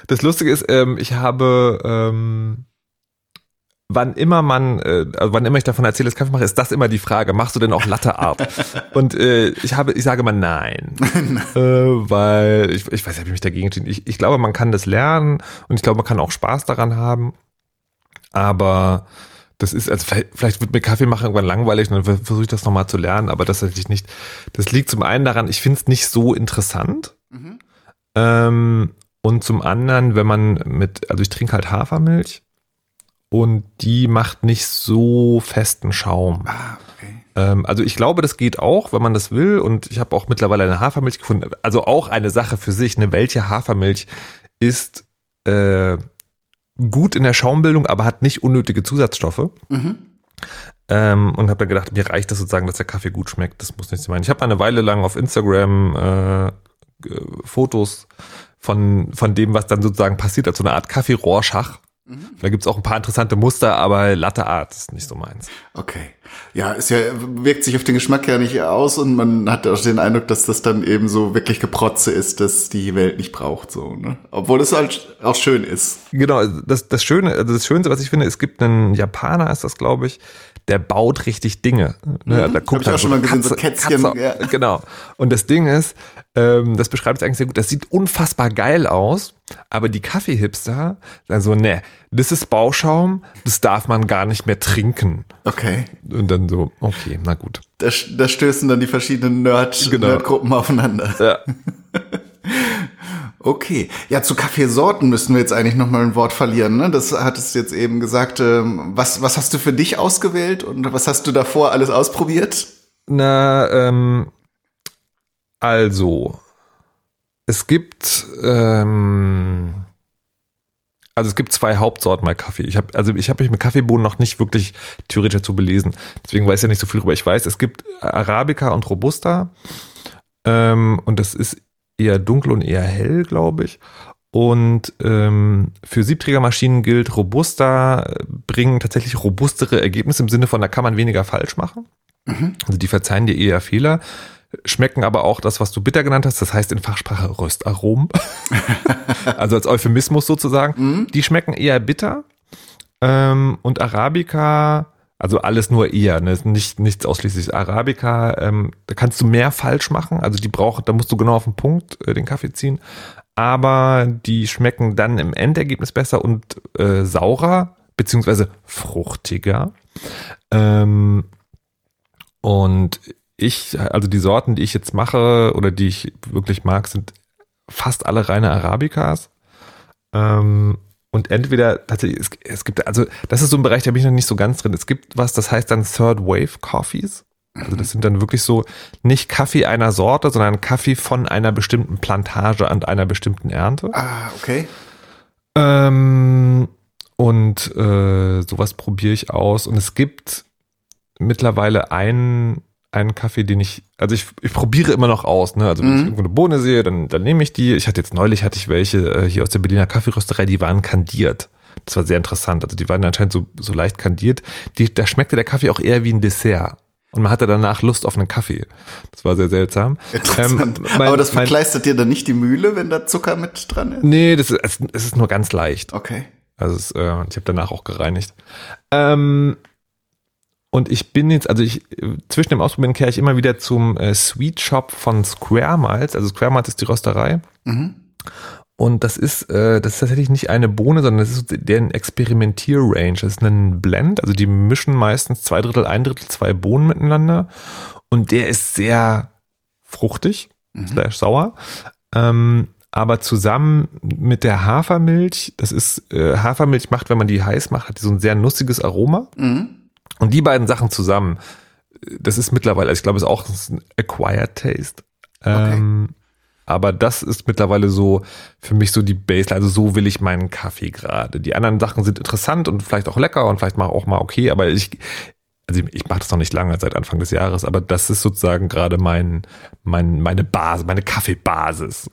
Das Lustige ist, ähm, ich habe ähm, wann immer man, äh, also wann immer ich davon erzähle, dass Kaffee mache, ist das immer die Frage, machst du denn auch Latte Art? *laughs* Und äh, ich habe, ich sage mal nein. äh, weil ich, ich weiß, habe ich mich dagegen entschieden. Ich, ich glaube, man kann das lernen und ich glaube, man kann auch Spaß daran haben. Aber das ist, also vielleicht, vielleicht wird mir Kaffee machen irgendwann langweilig und dann versuche ich das nochmal zu lernen, aber das hätte ich nicht. Das liegt zum einen daran, ich finde es nicht so interessant. Mhm. Ähm, und zum anderen, wenn man mit, also ich trinke halt Hafermilch und die macht nicht so festen Schaum. Ah, okay. Ähm, also ich glaube, das geht auch, wenn man das will. Und ich habe auch mittlerweile eine Hafermilch gefunden. Also auch eine Sache für sich, eine welche Hafermilch ist äh, gut in der Schaumbildung, aber hat nicht unnötige Zusatzstoffe. Mhm. Ähm, und habe dann gedacht, mir reicht das sozusagen, dass der Kaffee gut schmeckt. Das muss nicht sein. Ich habe eine Weile lang auf Instagram äh, Fotos von, von dem, was dann sozusagen passiert, als so eine Art Kaffee-Rohrschach. Mhm. Da gibt's auch ein paar interessante Muster, aber Latte Art ist nicht so meins. Okay. Ja, es ja, wirkt sich auf den Geschmack ja nicht aus und man hat auch den Eindruck, dass das dann eben so wirklich Geprotze ist, dass die Welt nicht braucht, so, ne? Obwohl es halt auch schön ist. Genau, das, das Schöne, also das Schönste, was ich finde, es gibt einen Japaner, ist das, glaube ich, der baut richtig Dinge. Ne? Mhm. Da guckt Hab ich auch schon mal gesehen, Katze, so Kätzchen. Katze, ja. Genau. Und das Ding ist, ähm, das beschreibt es eigentlich sehr gut, das sieht unfassbar geil aus, aber die Kaffeehipster sagen so, ne, das ist Bauschaum, das darf man gar nicht mehr trinken. Okay. Und dann so, okay, na gut. Da, da stößen dann die verschiedenen Nerd, genau. Nerdgruppen aufeinander. Ja. *laughs* Okay, ja, zu Kaffeesorten müssen wir jetzt eigentlich noch mal ein Wort verlieren. Ne? Das hattest du jetzt eben gesagt. Ähm, was, was hast du für dich ausgewählt und was hast du davor alles ausprobiert? Na, ähm, also, es gibt, ähm, also es gibt zwei Hauptsorten bei Kaffee. Ich habe also ich habe mich mit Kaffeebohnen noch nicht wirklich theoretisch dazu belesen. Deswegen weiß ich ja nicht so viel darüber. Ich weiß, es gibt Arabica und Robusta. Ähm, und das ist eher dunkel und eher hell, glaube ich. Und ähm, für Siebträgermaschinen gilt, robuster bringen tatsächlich robustere Ergebnisse im Sinne von, da kann man weniger falsch machen. Mhm. Also die verzeihen dir eher Fehler, schmecken aber auch das, was du bitter genannt hast, das heißt in Fachsprache Röstaromen. *laughs* also als Euphemismus sozusagen. Mhm. Die schmecken eher bitter. Ähm, und Arabica also alles nur eher, ne? nicht nichts ausschließlich Arabica. Ähm, da kannst du mehr falsch machen. Also die braucht, da musst du genau auf den Punkt äh, den Kaffee ziehen. Aber die schmecken dann im Endergebnis besser und äh, saurer beziehungsweise fruchtiger. Ähm, und ich, also die Sorten, die ich jetzt mache oder die ich wirklich mag, sind fast alle reine Arabicas. Ähm, und entweder tatsächlich, es, es gibt, also das ist so ein Bereich, da bin ich noch nicht so ganz drin. Es gibt was, das heißt dann Third Wave Coffees. Also das sind dann wirklich so nicht Kaffee einer Sorte, sondern Kaffee von einer bestimmten Plantage an einer bestimmten Ernte. Ah, okay. Ähm, und äh, sowas probiere ich aus. Und es gibt mittlerweile einen einen Kaffee, den ich, also ich, ich probiere immer noch aus, ne? Also wenn mhm. ich irgendwo eine Bohne sehe, dann, dann nehme ich die. Ich hatte jetzt neulich hatte ich welche äh, hier aus der Berliner Kaffeerösterei, die waren kandiert. Das war sehr interessant. Also die waren anscheinend so, so leicht kandiert. Die, da schmeckte der Kaffee auch eher wie ein Dessert. Und man hatte danach Lust auf einen Kaffee. Das war sehr seltsam. Interessant. Ähm, mein, Aber das verkleistert dir dann nicht die Mühle, wenn da Zucker mit dran ist? Nee, das ist, es ist nur ganz leicht. Okay. Also es, äh, ich habe danach auch gereinigt. Ähm, und ich bin jetzt, also ich, zwischen dem Ausprobieren kehre ich immer wieder zum äh, Sweet Shop von Square Miles. Also Square Miles ist die Rösterei. Mhm. Und das ist, äh, das ist tatsächlich nicht eine Bohne, sondern das ist deren Experimentier-Range. Das ist ein Blend, also die mischen meistens zwei Drittel, ein Drittel, zwei Bohnen miteinander. Und der ist sehr fruchtig, mhm. slash sauer. Ähm, aber zusammen mit der Hafermilch, das ist, äh, Hafermilch macht, wenn man die heiß macht, hat die so ein sehr nussiges Aroma. Mhm. Und die beiden Sachen zusammen, das ist mittlerweile, ich glaube, es ist auch ein Acquired Taste. Okay. Ähm, aber das ist mittlerweile so für mich so die Baseline. Also so will ich meinen Kaffee gerade. Die anderen Sachen sind interessant und vielleicht auch lecker und vielleicht auch mal okay, aber ich, also ich mache das noch nicht lange, seit Anfang des Jahres, aber das ist sozusagen gerade mein, mein, meine Basis, meine Kaffeebasis.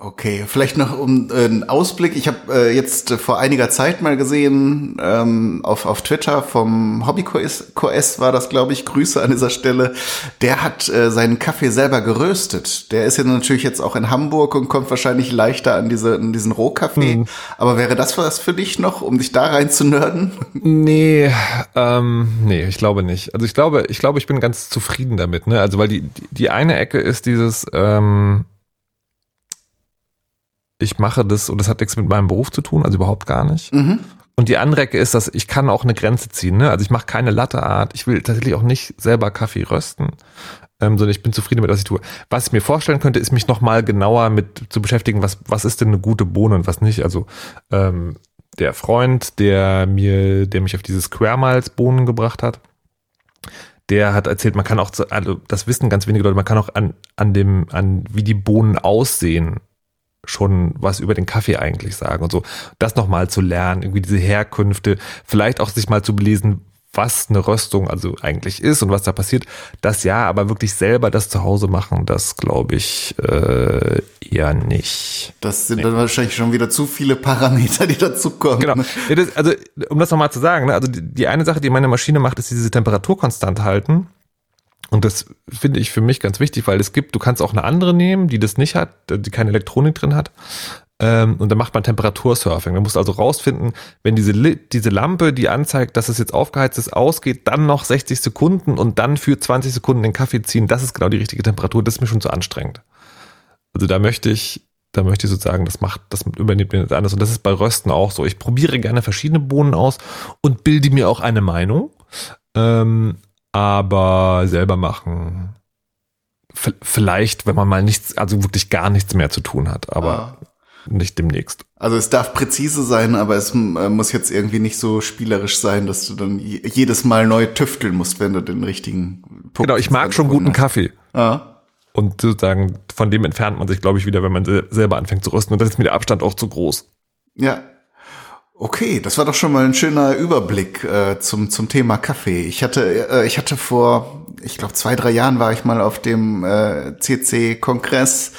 Okay, vielleicht noch um äh, einen Ausblick. Ich habe äh, jetzt äh, vor einiger Zeit mal gesehen ähm, auf, auf Twitter vom Hobby-QS war das, glaube ich. Grüße an dieser Stelle. Der hat äh, seinen Kaffee selber geröstet. Der ist ja natürlich jetzt auch in Hamburg und kommt wahrscheinlich leichter an, diese, an diesen Rohkaffee. Mhm. Aber wäre das was für dich noch, um dich da rein zu nörden? Nee, ähm, nee, ich glaube nicht. Also ich glaube, ich glaube, ich bin ganz zufrieden damit. Ne? Also weil die, die, die eine Ecke ist dieses ähm, ich mache das und das hat nichts mit meinem Beruf zu tun, also überhaupt gar nicht. Mhm. Und die andere Ecke ist, dass ich kann auch eine Grenze ziehen. Ne? Also ich mache keine Latteart. Ich will tatsächlich auch nicht selber Kaffee rösten, ähm, sondern ich bin zufrieden mit, was ich tue. Was ich mir vorstellen könnte, ist mich nochmal genauer mit zu beschäftigen, was, was ist denn eine gute Bohne und was nicht. Also ähm, der Freund, der mir, der mich auf diese Square Miles Bohnen gebracht hat, der hat erzählt, man kann auch, also das wissen ganz wenige Leute, man kann auch an, an dem, an wie die Bohnen aussehen, schon was über den Kaffee eigentlich sagen und so. Das nochmal zu lernen, irgendwie diese Herkünfte, vielleicht auch sich mal zu belesen, was eine Röstung also eigentlich ist und was da passiert. Das ja, aber wirklich selber das zu Hause machen, das glaube ich äh, eher nicht. Das sind nee. dann wahrscheinlich schon wieder zu viele Parameter, die dazukommen. Genau. Ja, das, also um das nochmal zu sagen, ne, also die, die eine Sache, die meine Maschine macht, ist diese Temperaturkonstant halten. Und das finde ich für mich ganz wichtig, weil es gibt, du kannst auch eine andere nehmen, die das nicht hat, die keine Elektronik drin hat. Ähm, und dann macht man Temperatursurfing. Man muss also rausfinden, wenn diese, diese Lampe, die anzeigt, dass es jetzt aufgeheizt ist, ausgeht, dann noch 60 Sekunden und dann für 20 Sekunden den Kaffee ziehen. Das ist genau die richtige Temperatur. Das ist mir schon zu anstrengend. Also da möchte ich, da möchte ich sozusagen, das macht, das übernimmt mir anders. Und das ist bei Rösten auch so. Ich probiere gerne verschiedene Bohnen aus und bilde mir auch eine Meinung. Ähm, aber selber machen, vielleicht, wenn man mal nichts, also wirklich gar nichts mehr zu tun hat, aber ah. nicht demnächst. Also es darf präzise sein, aber es äh, muss jetzt irgendwie nicht so spielerisch sein, dass du dann jedes Mal neu tüfteln musst, wenn du den richtigen Punkt Genau, ich mag schon guten hast. Kaffee. Ah. Und sozusagen von dem entfernt man sich, glaube ich, wieder, wenn man selber anfängt zu rüsten. Und dann ist mir der Abstand auch zu groß. Ja, Okay, das war doch schon mal ein schöner Überblick äh, zum zum Thema Kaffee. Ich hatte äh, ich hatte vor, ich glaube zwei drei Jahren war ich mal auf dem äh, CC Kongress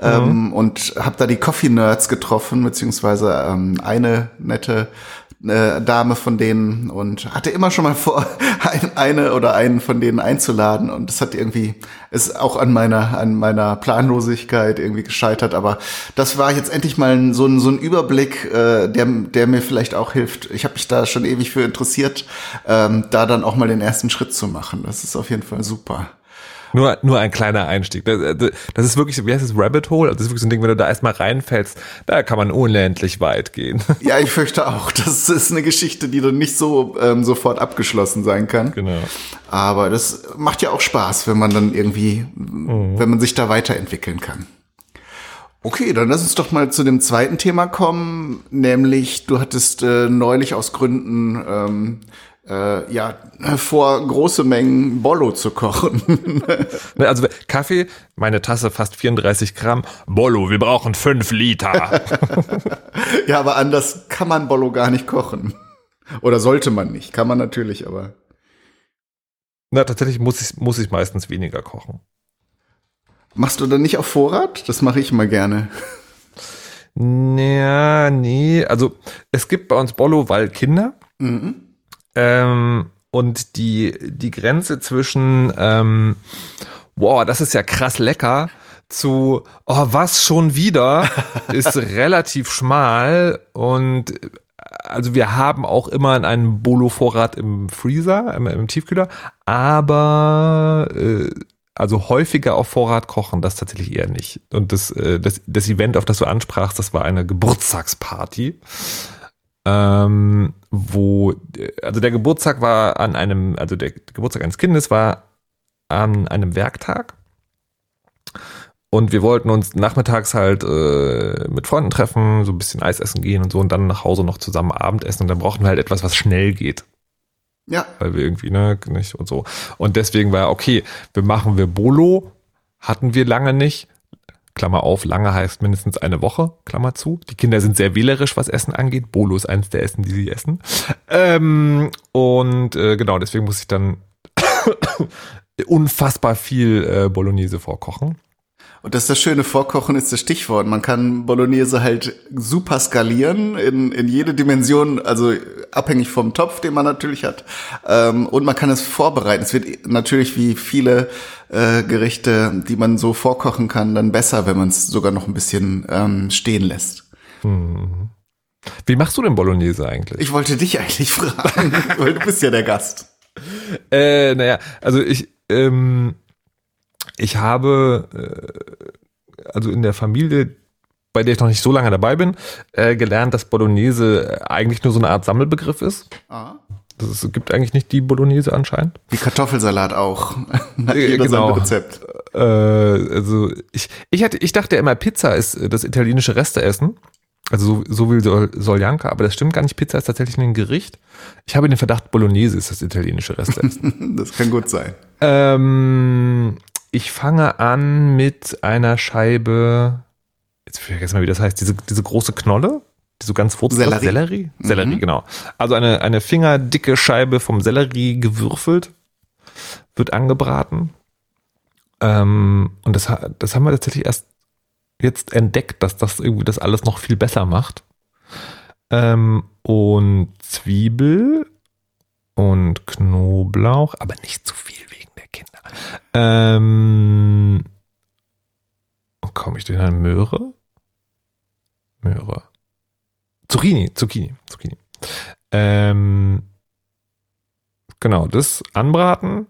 ähm, mhm. und habe da die Coffee Nerds getroffen beziehungsweise ähm, eine nette äh, Dame von denen und hatte immer schon mal vor, *laughs* ein, eine oder einen von denen einzuladen und das hat irgendwie, ist auch an meiner, an meiner Planlosigkeit irgendwie gescheitert, aber das war jetzt endlich mal so ein, so ein Überblick, äh, der, der mir vielleicht auch hilft. Ich habe mich da schon ewig für interessiert, ähm, da dann auch mal den ersten Schritt zu machen. Das ist auf jeden Fall super. Nur, nur ein kleiner Einstieg. Das, das ist wirklich, wie heißt es, Rabbit Hole? Also das ist wirklich so ein Ding, wenn du da erstmal reinfällst, da kann man unendlich weit gehen. *laughs* Ja, ich fürchte auch. Das ist eine Geschichte, die dann nicht so ähm, sofort abgeschlossen sein kann. Genau. Aber das macht ja auch Spaß, wenn man dann irgendwie, mhm. wenn man sich da weiterentwickeln kann. Okay, dann lass uns doch mal zu dem zweiten Thema kommen, nämlich du hattest äh, neulich aus Gründen ähm, äh, ja, vor große Mengen Bollo zu kochen. *laughs* Ne, also Kaffee, meine Tasse fast 34 Gramm. Bollo, wir brauchen 5 Liter. *laughs* ja, aber anders kann man Bollo gar nicht kochen. Oder sollte man nicht. Kann man natürlich, aber. Na, tatsächlich muss ich, muss ich meistens weniger kochen. Machst du dann nicht auf Vorrat? Das mache ich immer gerne. Ja, nee. Also es gibt bei uns Bollo, weil Kinder. Mhm. Ähm, und die, die Grenze zwischen, ähm, wow, das ist ja krass lecker, zu, oh, was schon wieder, *laughs* ist relativ schmal. Und also wir haben auch immer einen Bolo-Vorrat im Freezer, im, im Tiefkühler, aber äh, also häufiger auf Vorrat kochen, das tatsächlich eher nicht. Und das, äh, das, das Event, auf das du ansprachst, das war eine Geburtstagsparty. Ähm, wo, also der Geburtstag war an einem, also der Geburtstag eines Kindes war an einem Werktag. Und wir wollten uns nachmittags halt äh, mit Freunden treffen, so ein bisschen Eis essen gehen und so und dann nach Hause noch zusammen Abendessen und dann brauchten wir halt etwas, was schnell geht. Ja. Weil wir irgendwie, ne, nicht und so. Und deswegen war okay, wir machen wir Bolo, hatten wir lange nicht, Klammer auf, lange heißt mindestens eine Woche, Klammer zu. Die Kinder sind sehr wählerisch, was Essen angeht. Bolo ist eins der Essen, die sie essen. Ähm, und äh, genau, deswegen muss ich dann *coughs* unfassbar viel äh, Bolognese vorkochen. Und das ist das schöne Vorkochen ist das Stichwort. Man kann Bolognese halt super skalieren in, in jede Dimension, also abhängig vom Topf, den man natürlich hat. Ähm, und man kann es vorbereiten. Es wird natürlich wie viele äh, Gerichte, die man so vorkochen kann, dann besser, wenn man es sogar noch ein bisschen ähm, stehen lässt. Hm. Wie machst du denn Bolognese eigentlich? Ich wollte dich eigentlich *laughs* fragen, weil du bist ja der Gast. Äh, naja, also ich, ähm, ich habe äh, also in der Familie, bei der ich noch nicht so lange dabei bin, äh, gelernt, dass Bolognese eigentlich nur so eine Art Sammelbegriff ist. Ah. Es gibt eigentlich nicht die Bolognese anscheinend. Wie Kartoffelsalat auch. *laughs* Hat jeder genau. Rezept. Äh, also ich, ich, hatte, ich dachte immer, Pizza ist das italienische Resteessen. Also so, so will Sol, Soljanka, aber das stimmt gar nicht. Pizza ist tatsächlich ein Gericht. Ich habe den Verdacht, Bolognese ist das italienische Resteessen. *laughs* das kann gut sein. Ähm, ich fange an mit einer Scheibe, jetzt vergessen mal, wie das heißt, diese, diese große Knolle. die so ganz wurzel Sellerie. Sellerie, Mhm. Sellerie genau. Also eine eine fingerdicke Scheibe vom Sellerie gewürfelt wird angebraten. Ähm, und das, das haben wir tatsächlich erst jetzt entdeckt, dass das irgendwie das alles noch viel besser macht. Ähm, und Zwiebel und Knoblauch, aber nicht zu viel Ähm, komme ich denn an Möhre? Möhre. Zucchini, Zucchini, Zucchini. Ähm, genau, das anbraten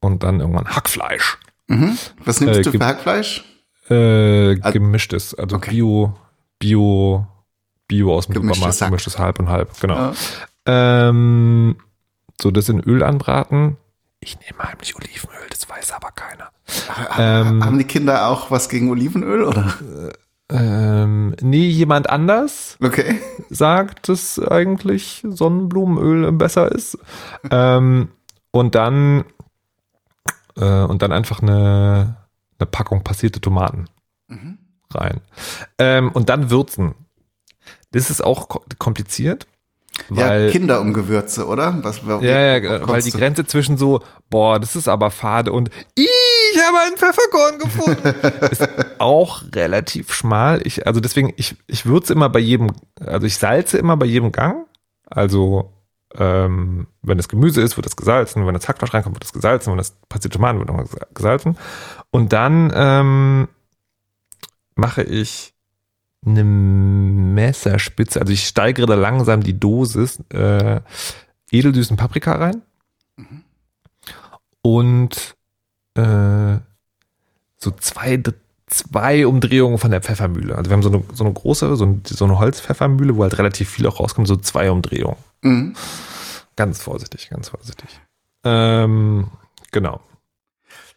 und dann irgendwann Hackfleisch. Mhm. Was nimmst Äh, du für Hackfleisch? Äh, gemischtes, also Okay. Bio, Bio, Bio aus dem Gemischtes Supermarkt, Hack. gemischtes halb und halb, genau. Ja. Ähm, so das in Öl anbraten. Ich nehme heimlich Olivenöl, das weiß aber keiner. Ähm, Haben die Kinder auch was gegen Olivenöl oder? Ähm, nee, jemand anders Okay. sagt, dass eigentlich Sonnenblumenöl besser ist. ähm, und dann äh, und dann einfach eine, eine Packung passierte Tomaten Mhm. rein. Ähm, und dann würzen. Das ist auch ko- kompliziert, weil ja, Kinder um Gewürze, oder? Was, ja, ja, weil die du- Grenze zwischen so, boah, das ist aber fade und "Ih, ich habe einen Pfefferkorn gefunden, *laughs* ist auch relativ schmal. Ich, also deswegen, ich, ich würze immer bei jedem, also ich salze immer bei jedem Gang. Also ähm, wenn es Gemüse ist, wird es gesalzen. Wenn das Hackfleisch reinkommt, wird es gesalzen. Wenn das passierte Tomaten, wird nochmal gesalzen. Und dann ähm, mache ich eine Messerspitze, also ich steigere da langsam die Dosis äh, edelsüßen Paprika rein und äh, so zwei, zwei Umdrehungen von der Pfeffermühle. Also wir haben so eine, so eine große, so, ein, so eine Holzpfeffermühle, wo halt relativ viel auch rauskommt, so zwei Umdrehungen. Mhm. Ganz vorsichtig, ganz vorsichtig. Ähm, genau.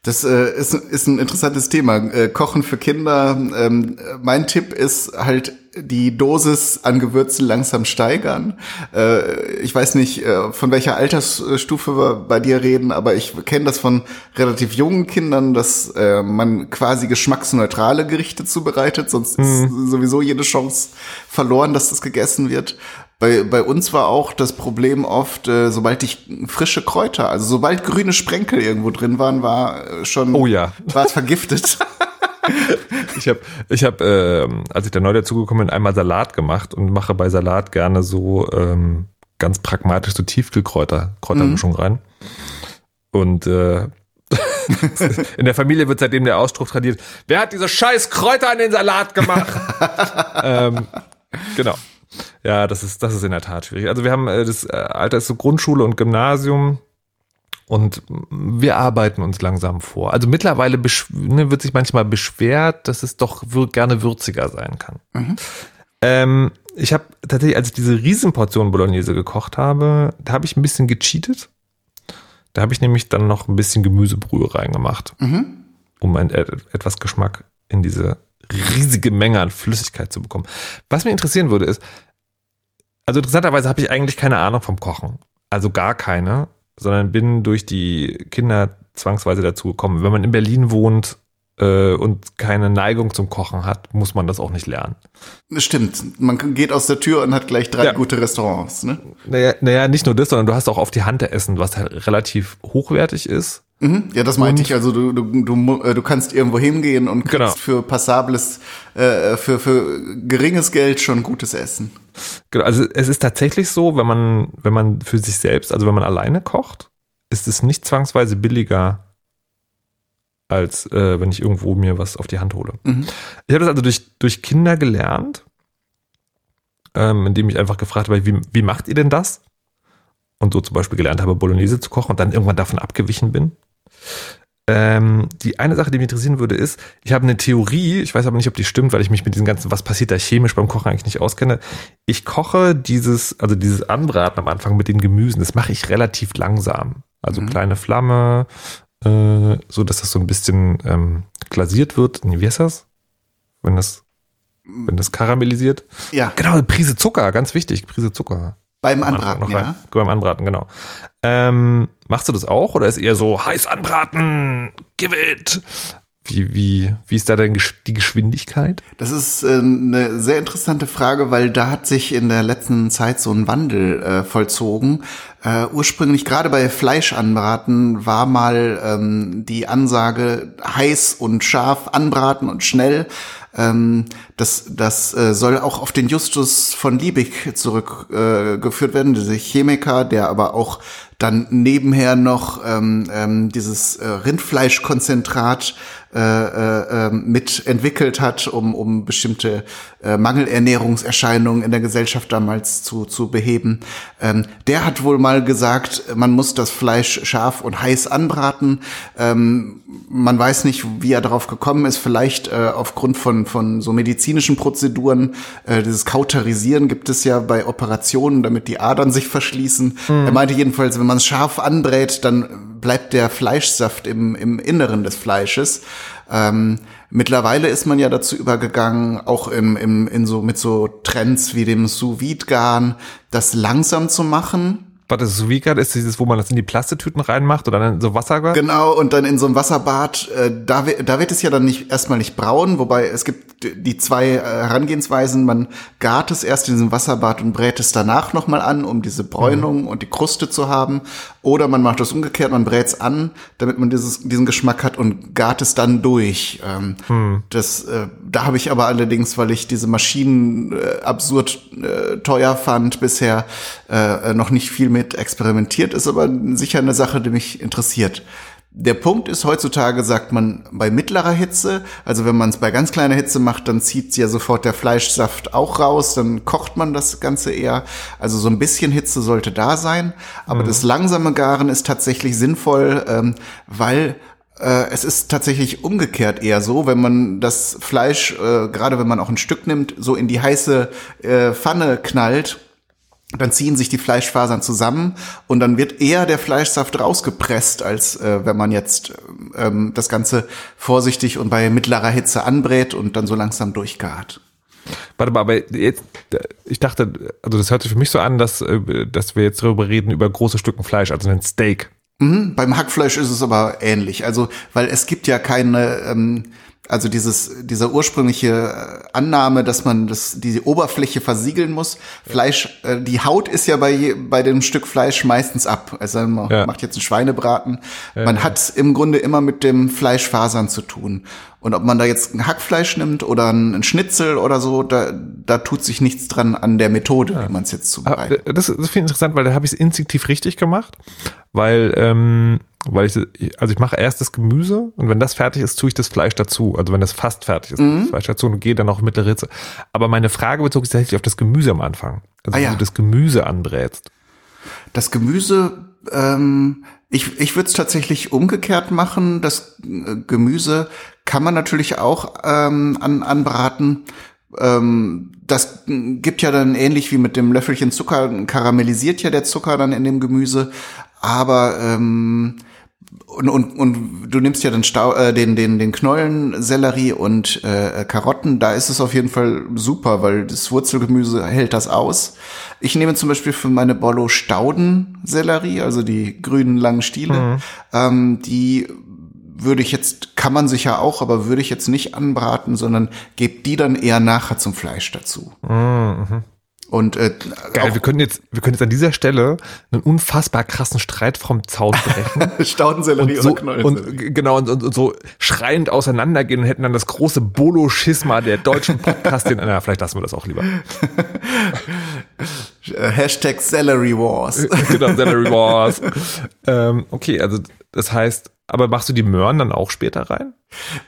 Das äh, ist, ist ein interessantes Thema. Äh, Kochen für Kinder. Ähm, mein Tipp ist halt die Dosis an Gewürzen langsam steigern. Äh, ich weiß nicht, äh, von welcher Altersstufe wir bei dir reden, aber ich kenne das von relativ jungen Kindern, dass äh, man quasi geschmacksneutrale Gerichte zubereitet, sonst ist sowieso jede Chance verloren, dass das gegessen wird. Bei, bei uns war auch das Problem oft, äh, sobald ich frische Kräuter, also sobald grüne Sprenkel irgendwo drin waren, war äh, schon Oh ja. war es vergiftet. *laughs* Ich habe, ich hab, ähm, als ich da neu dazugekommen bin, einmal Salat gemacht und mache bei Salat gerne so ähm, ganz pragmatisch so Tiefkühlkräuter, Kräutermischung rein. Und äh, *laughs* in der Familie wird seitdem der Ausspruch tradiert, wer hat diese scheiß Kräuter an den Salat gemacht? *laughs* ähm, genau. Ja, das ist, das ist in der Tat schwierig. Also wir haben, äh, das äh, Alter ist so Grundschule und Gymnasium. Und wir arbeiten uns langsam vor. Also mittlerweile ne, wird sich manchmal beschwert, dass es doch gerne würziger sein kann. Ähm, ich habe tatsächlich, als ich diese Riesenportion Bolognese gekocht habe, da habe ich ein bisschen gecheatet. Da habe ich nämlich dann noch ein bisschen Gemüsebrühe reingemacht, um ein, äh, etwas Geschmack in diese riesige Menge an Flüssigkeit zu bekommen. Was mich interessieren würde, ist, also interessanterweise habe ich eigentlich keine Ahnung vom Kochen. Also gar keine, sondern bin durch die Kinder zwangsweise dazu gekommen. Wenn man in Berlin wohnt äh, und keine Neigung zum Kochen hat, muss man das auch nicht lernen. Stimmt. Man geht aus der Tür und hat gleich drei Ja. gute Restaurants. Ne? Naja, naja, nicht nur das, sondern du hast auch auf die Hand Essen, was halt relativ hochwertig ist. Mhm. Ja, das meinte ich. Also du, du, du, äh, du kannst irgendwo hingehen und kriegst Genau. für passables, äh, für, für geringes Geld schon gutes Essen. Genau, also es ist tatsächlich so, wenn man, wenn man für sich selbst, also wenn man alleine kocht, ist es nicht zwangsweise billiger, als äh, wenn ich irgendwo mir was auf die Hand hole. Mhm. Ich habe das also durch, durch Kinder gelernt, ähm, indem ich einfach gefragt habe, wie, wie macht ihr denn das? Und so zum Beispiel gelernt habe, Bolognese zu kochen und dann irgendwann davon abgewichen bin. Ähm, die eine Sache, die mich interessieren würde, ist, ich habe eine Theorie, ich weiß aber nicht, ob die stimmt, weil ich mich mit diesem ganzen, was passiert da chemisch beim Kochen eigentlich nicht auskenne. Ich koche dieses, also dieses Anbraten am Anfang mit den Gemüsen, das mache ich relativ langsam. Also kleine Flamme, äh, so dass das so ein bisschen ähm, glasiert wird. Nee, wie heißt das? Wenn das, wenn das karamellisiert. Ja, Genau, eine Prise Zucker, ganz wichtig, Prise Zucker. Beim Anbraten, noch ja. Beim Anbraten, genau. Ähm, machst du das auch oder ist eher so heiß anbraten, give it? Wie, wie, wie ist da denn die Geschwindigkeit? Das ist äh, eine sehr interessante Frage, weil da hat sich in der letzten Zeit so ein Wandel äh, vollzogen. Äh, ursprünglich gerade bei Fleisch anbraten war mal ähm, die Ansage heiß und scharf anbraten und schnell. Ähm, das das äh, soll auch auf den Justus von Liebig zurückgeführt äh, werden, dieser Chemiker, der aber auch dann nebenher noch ähm, ähm, dieses äh, Rindfleischkonzentrat äh, äh, ähm, mit entwickelt hat, um, um bestimmte äh, Mangelernährungserscheinungen in der Gesellschaft damals zu, zu beheben. Ähm, der hat wohl mal gesagt, man muss das Fleisch scharf und heiß anbraten. Ähm, man weiß nicht, wie er darauf gekommen ist. Vielleicht äh, aufgrund von, von so medizinischen Prozeduren. Äh, dieses Kauterisieren gibt es ja bei Operationen, damit die Adern sich verschließen. Mhm. Er meinte jedenfalls, wenn man es scharf anbrät, dann bleibt der Fleischsaft im, im Inneren des Fleisches. Ähm, mittlerweile ist man ja dazu übergegangen, auch im, im, in so, mit so Trends wie dem Sous-Vide-Garn, das langsam zu machen Warte, sous ist dieses, wo man das in die Plastetüten reinmacht oder dann in so Wasserbad? Genau, und dann in so einem Wasserbad, äh, da, da wird es ja dann nicht erstmal nicht braun, wobei es gibt die zwei äh, Herangehensweisen. Man gart es erst in diesem Wasserbad und brät es danach nochmal an, um diese Bräunung mhm. und die Kruste zu haben. Oder man macht das umgekehrt, man brät es an, damit man dieses, diesen Geschmack hat und gart es dann durch. Ähm, mhm. Das, äh, da habe ich aber allerdings, weil ich diese Maschinen äh, absurd äh, teuer fand, bisher äh, noch nicht viel mit experimentiert, ist aber sicher eine Sache, die mich interessiert. Der Punkt ist, heutzutage sagt man bei mittlerer Hitze, also wenn man es bei ganz kleiner Hitze macht, dann zieht ja sofort der Fleischsaft auch raus, dann kocht man das Ganze eher. Also so ein bisschen Hitze sollte da sein, aber mhm. das langsame Garen ist tatsächlich sinnvoll, ähm, weil äh, es ist tatsächlich umgekehrt eher so, wenn man das Fleisch, äh, gerade wenn man auch ein Stück nimmt, so in die heiße äh, Pfanne knallt, dann ziehen sich die Fleischfasern zusammen und dann wird eher der Fleischsaft rausgepresst, als äh, wenn man jetzt ähm, das Ganze vorsichtig und bei mittlerer Hitze anbrät und dann so langsam durchgart. Warte mal, aber jetzt, ich dachte, also das hört sich für mich so an, dass, äh, dass wir jetzt darüber reden, über große Stücken Fleisch, also ein Steak. Mhm, beim Hackfleisch ist es aber ähnlich. Also, weil es gibt ja keine, ähm, also dieses, dieser ursprüngliche äh, Annahme, dass man das, diese Oberfläche versiegeln muss. Fleisch, äh, die Haut ist ja bei, bei dem Stück Fleisch meistens ab. Also man ja. macht jetzt einen Schweinebraten. Man hat im Grunde immer mit dem Fleischfasern zu tun. Und ob man da jetzt ein Hackfleisch nimmt oder ein Schnitzel oder so, da, da tut sich nichts dran an der Methode, ja. wie man es jetzt zubereitet. Das, das finde ich interessant, weil da habe ich es instinktiv richtig gemacht, weil ähm, weil ich also ich mache erst das Gemüse und wenn das fertig ist, tue ich das Fleisch dazu. Also wenn das fast fertig ist, mhm. das Fleisch dazu und gehe dann auch mittlere Hitze. Aber meine Frage bezog sich tatsächlich auf das Gemüse am Anfang. Also ah, ja. wie du das Gemüse anbrätst. Das Gemüse ähm, ich, ich würde es tatsächlich umgekehrt machen. Das äh, Gemüse kann man natürlich auch ähm, an, anbraten. Ähm, das gibt ja dann ähnlich wie mit dem Löffelchen Zucker, karamellisiert ja der Zucker dann in dem Gemüse. Aber ähm, und, und, und du nimmst ja den, Stau, äh, den, den, den Knollen, Sellerie und äh, Karotten, da ist es auf jeden Fall super, weil das Wurzelgemüse hält das aus. Ich nehme zum Beispiel für meine Bollo Staudensellerie, also die grünen langen Stiele. Mhm. Ähm, die würde ich jetzt, kann man sicher auch, aber würde ich jetzt nicht anbraten, sondern gebe die dann eher nachher zum Fleisch dazu. Mhm. Und äh, geil, wir können jetzt, wir können jetzt an dieser Stelle einen unfassbar krassen Streit vom Zaun brechen. *laughs* Staudensellerie und so, oder Und genau und, und, und, so schreiend auseinandergehen und hätten dann das große Bolo-Schisma der deutschen Podcastin. na, vielleicht lassen wir das auch lieber. *laughs* Hashtag Celery Wars. genau, Celery Wars. *laughs* ähm, okay, also das heißt, aber machst du die Möhren dann auch später rein?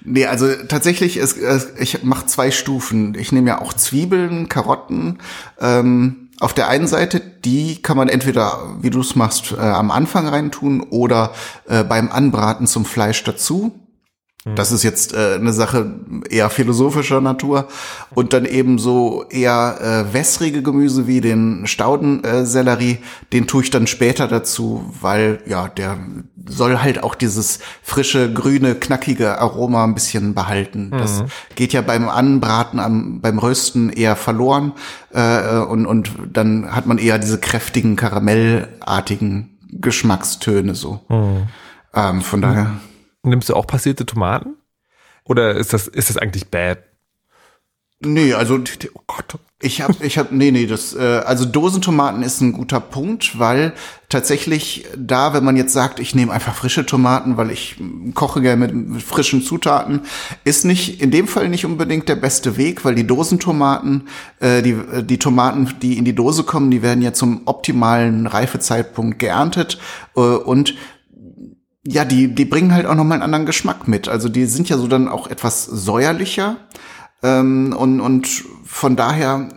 Nee, also tatsächlich, ist, ich mache zwei Stufen. Ich nehme ja auch Zwiebeln, Karotten. Ähm, auf der einen Seite, die kann man entweder, wie du es machst, äh, am Anfang reintun oder äh, beim Anbraten zum Fleisch dazu. Hm. Das ist jetzt äh, eine Sache eher philosophischer Natur. Und dann eben so eher äh, wässrige Gemüse wie den Staudensellerie, äh, den tue ich dann später dazu, weil ja, der soll halt auch dieses frische, grüne, knackige Aroma ein bisschen behalten. Mhm. Das geht ja beim Anbraten, am, beim Rösten eher verloren. Äh, und, und dann hat man eher diese kräftigen, karamellartigen Geschmackstöne so. Mhm. Ähm, von daher. Nimmst du auch passierte Tomaten? Oder ist das, ist das eigentlich bad? Nee, also oh Gott, ich habe, ich habe, nee, nee, das, äh, also Dosentomaten ist ein guter Punkt, weil tatsächlich da, wenn man jetzt sagt, ich nehme einfach frische Tomaten, weil ich koche gerne mit, frischen Zutaten, ist nicht in dem Fall nicht unbedingt der beste Weg, weil die Dosentomaten, äh, die die Tomaten, die in die Dose kommen, die werden ja zum optimalen Reifezeitpunkt geerntet äh, und ja, die, die bringen halt auch nochmal einen anderen Geschmack mit. Also die sind ja so dann auch etwas säuerlicher. Ähm, und, und von daher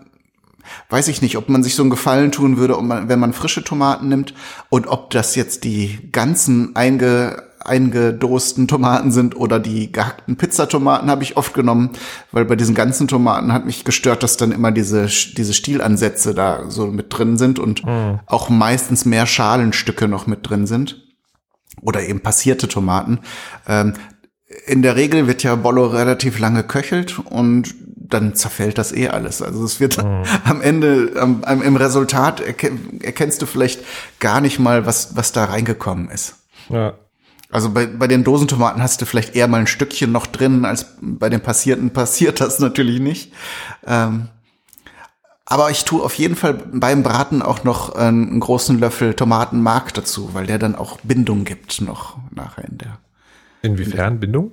weiß ich nicht, ob man sich so einen Gefallen tun würde, wenn man frische Tomaten nimmt und ob das jetzt die ganzen einge, eingedosten Tomaten sind oder die gehackten Pizzatomaten habe ich oft genommen, weil bei diesen ganzen Tomaten hat mich gestört, dass dann immer diese, diese Stielansätze da so mit drin sind und mhm. auch meistens mehr Schalenstücke noch mit drin sind. Oder eben passierte Tomaten. Ähm, in der Regel wird ja Bollo relativ lange köchelt und dann zerfällt das eh alles. Also es wird mhm. *laughs* am Ende, am, am, im Resultat erken, erkennst du vielleicht gar nicht mal, was, was da reingekommen ist. Ja. Also bei, bei den Dosentomaten hast du vielleicht eher mal ein Stückchen noch drin, als bei den passierten passiert das natürlich nicht. Ähm, aber ich tue auf jeden Fall beim Braten auch noch einen großen Löffel Tomatenmark dazu, weil der dann auch Bindung gibt noch nachher in der Inwiefern Bindung?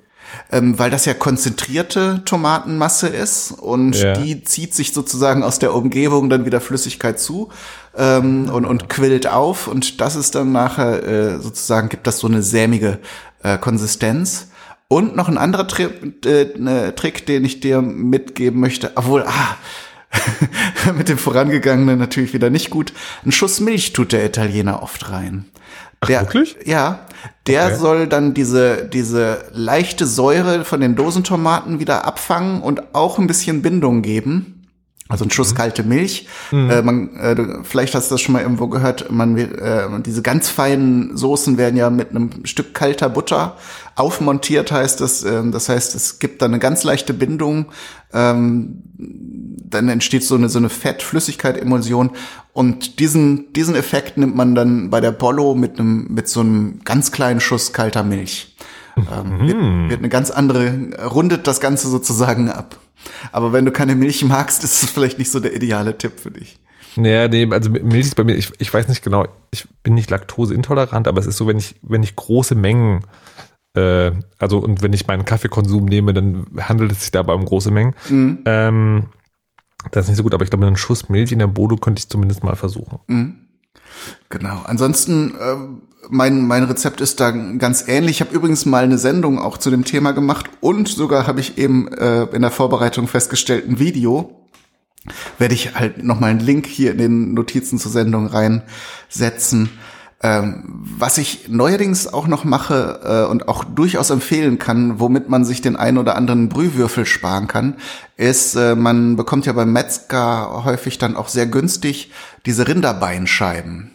Ähm, weil das ja konzentrierte Tomatenmasse ist und ja. die zieht sich sozusagen aus der Umgebung dann wieder Flüssigkeit zu ähm, und, und quillt auf und das ist dann nachher äh, sozusagen gibt das so eine sämige äh, Konsistenz. Und noch ein anderer Tri äh, ne, Trick, den ich dir mitgeben möchte, obwohl, ah, *laughs* mit dem vorangegangenen natürlich wieder nicht gut. Ein Schuss Milch tut der Italiener oft rein. Ach, der, wirklich? Ja, der okay. soll dann diese, diese leichte Säure von den Dosentomaten wieder abfangen und auch ein bisschen Bindung geben. Also ein Schuss mhm. kalte Milch. Mhm. Äh, man, äh, vielleicht hast du das schon mal irgendwo gehört. Man, äh, diese ganz feinen Soßen werden ja mit einem Stück kalter Butter aufmontiert, heißt das. Äh, das heißt, es gibt dann eine ganz leichte Bindung. Ähm, dann entsteht so eine so eine Fettflüssigkeit-Emulsion und diesen diesen Effekt nimmt man dann bei der Polo mit einem mit so einem ganz kleinen Schuss kalter Milch. Ähm, mhm. wird, wird eine ganz andere rundet das Ganze sozusagen ab. Aber wenn du keine Milch magst, ist es vielleicht nicht so der ideale Tipp für dich. Naja, nee, also Milch ist bei mir, ich, ich weiß nicht genau, ich bin nicht laktoseintolerant, aber es ist so, wenn ich, wenn ich große Mengen, äh, also und wenn ich meinen Kaffeekonsum nehme, dann handelt es sich dabei um große Mengen. Mhm. Ähm, das ist nicht so gut, aber ich glaube, einen Schuss Milch in der Bodo könnte ich zumindest mal versuchen. Mhm. Genau. Ansonsten, äh, mein, mein Rezept ist da ganz ähnlich. Ich habe übrigens mal eine Sendung auch zu dem Thema gemacht und sogar habe ich eben äh, in der Vorbereitung festgestellt, ein Video. Werde ich halt nochmal einen Link hier in den Notizen zur Sendung reinsetzen. Ähm, was ich neuerdings auch noch mache äh, und auch durchaus empfehlen kann, womit man sich den einen oder anderen Brühwürfel sparen kann, ist, äh, man bekommt ja beim Metzger häufig dann auch sehr günstig diese Rinderbeinscheiben.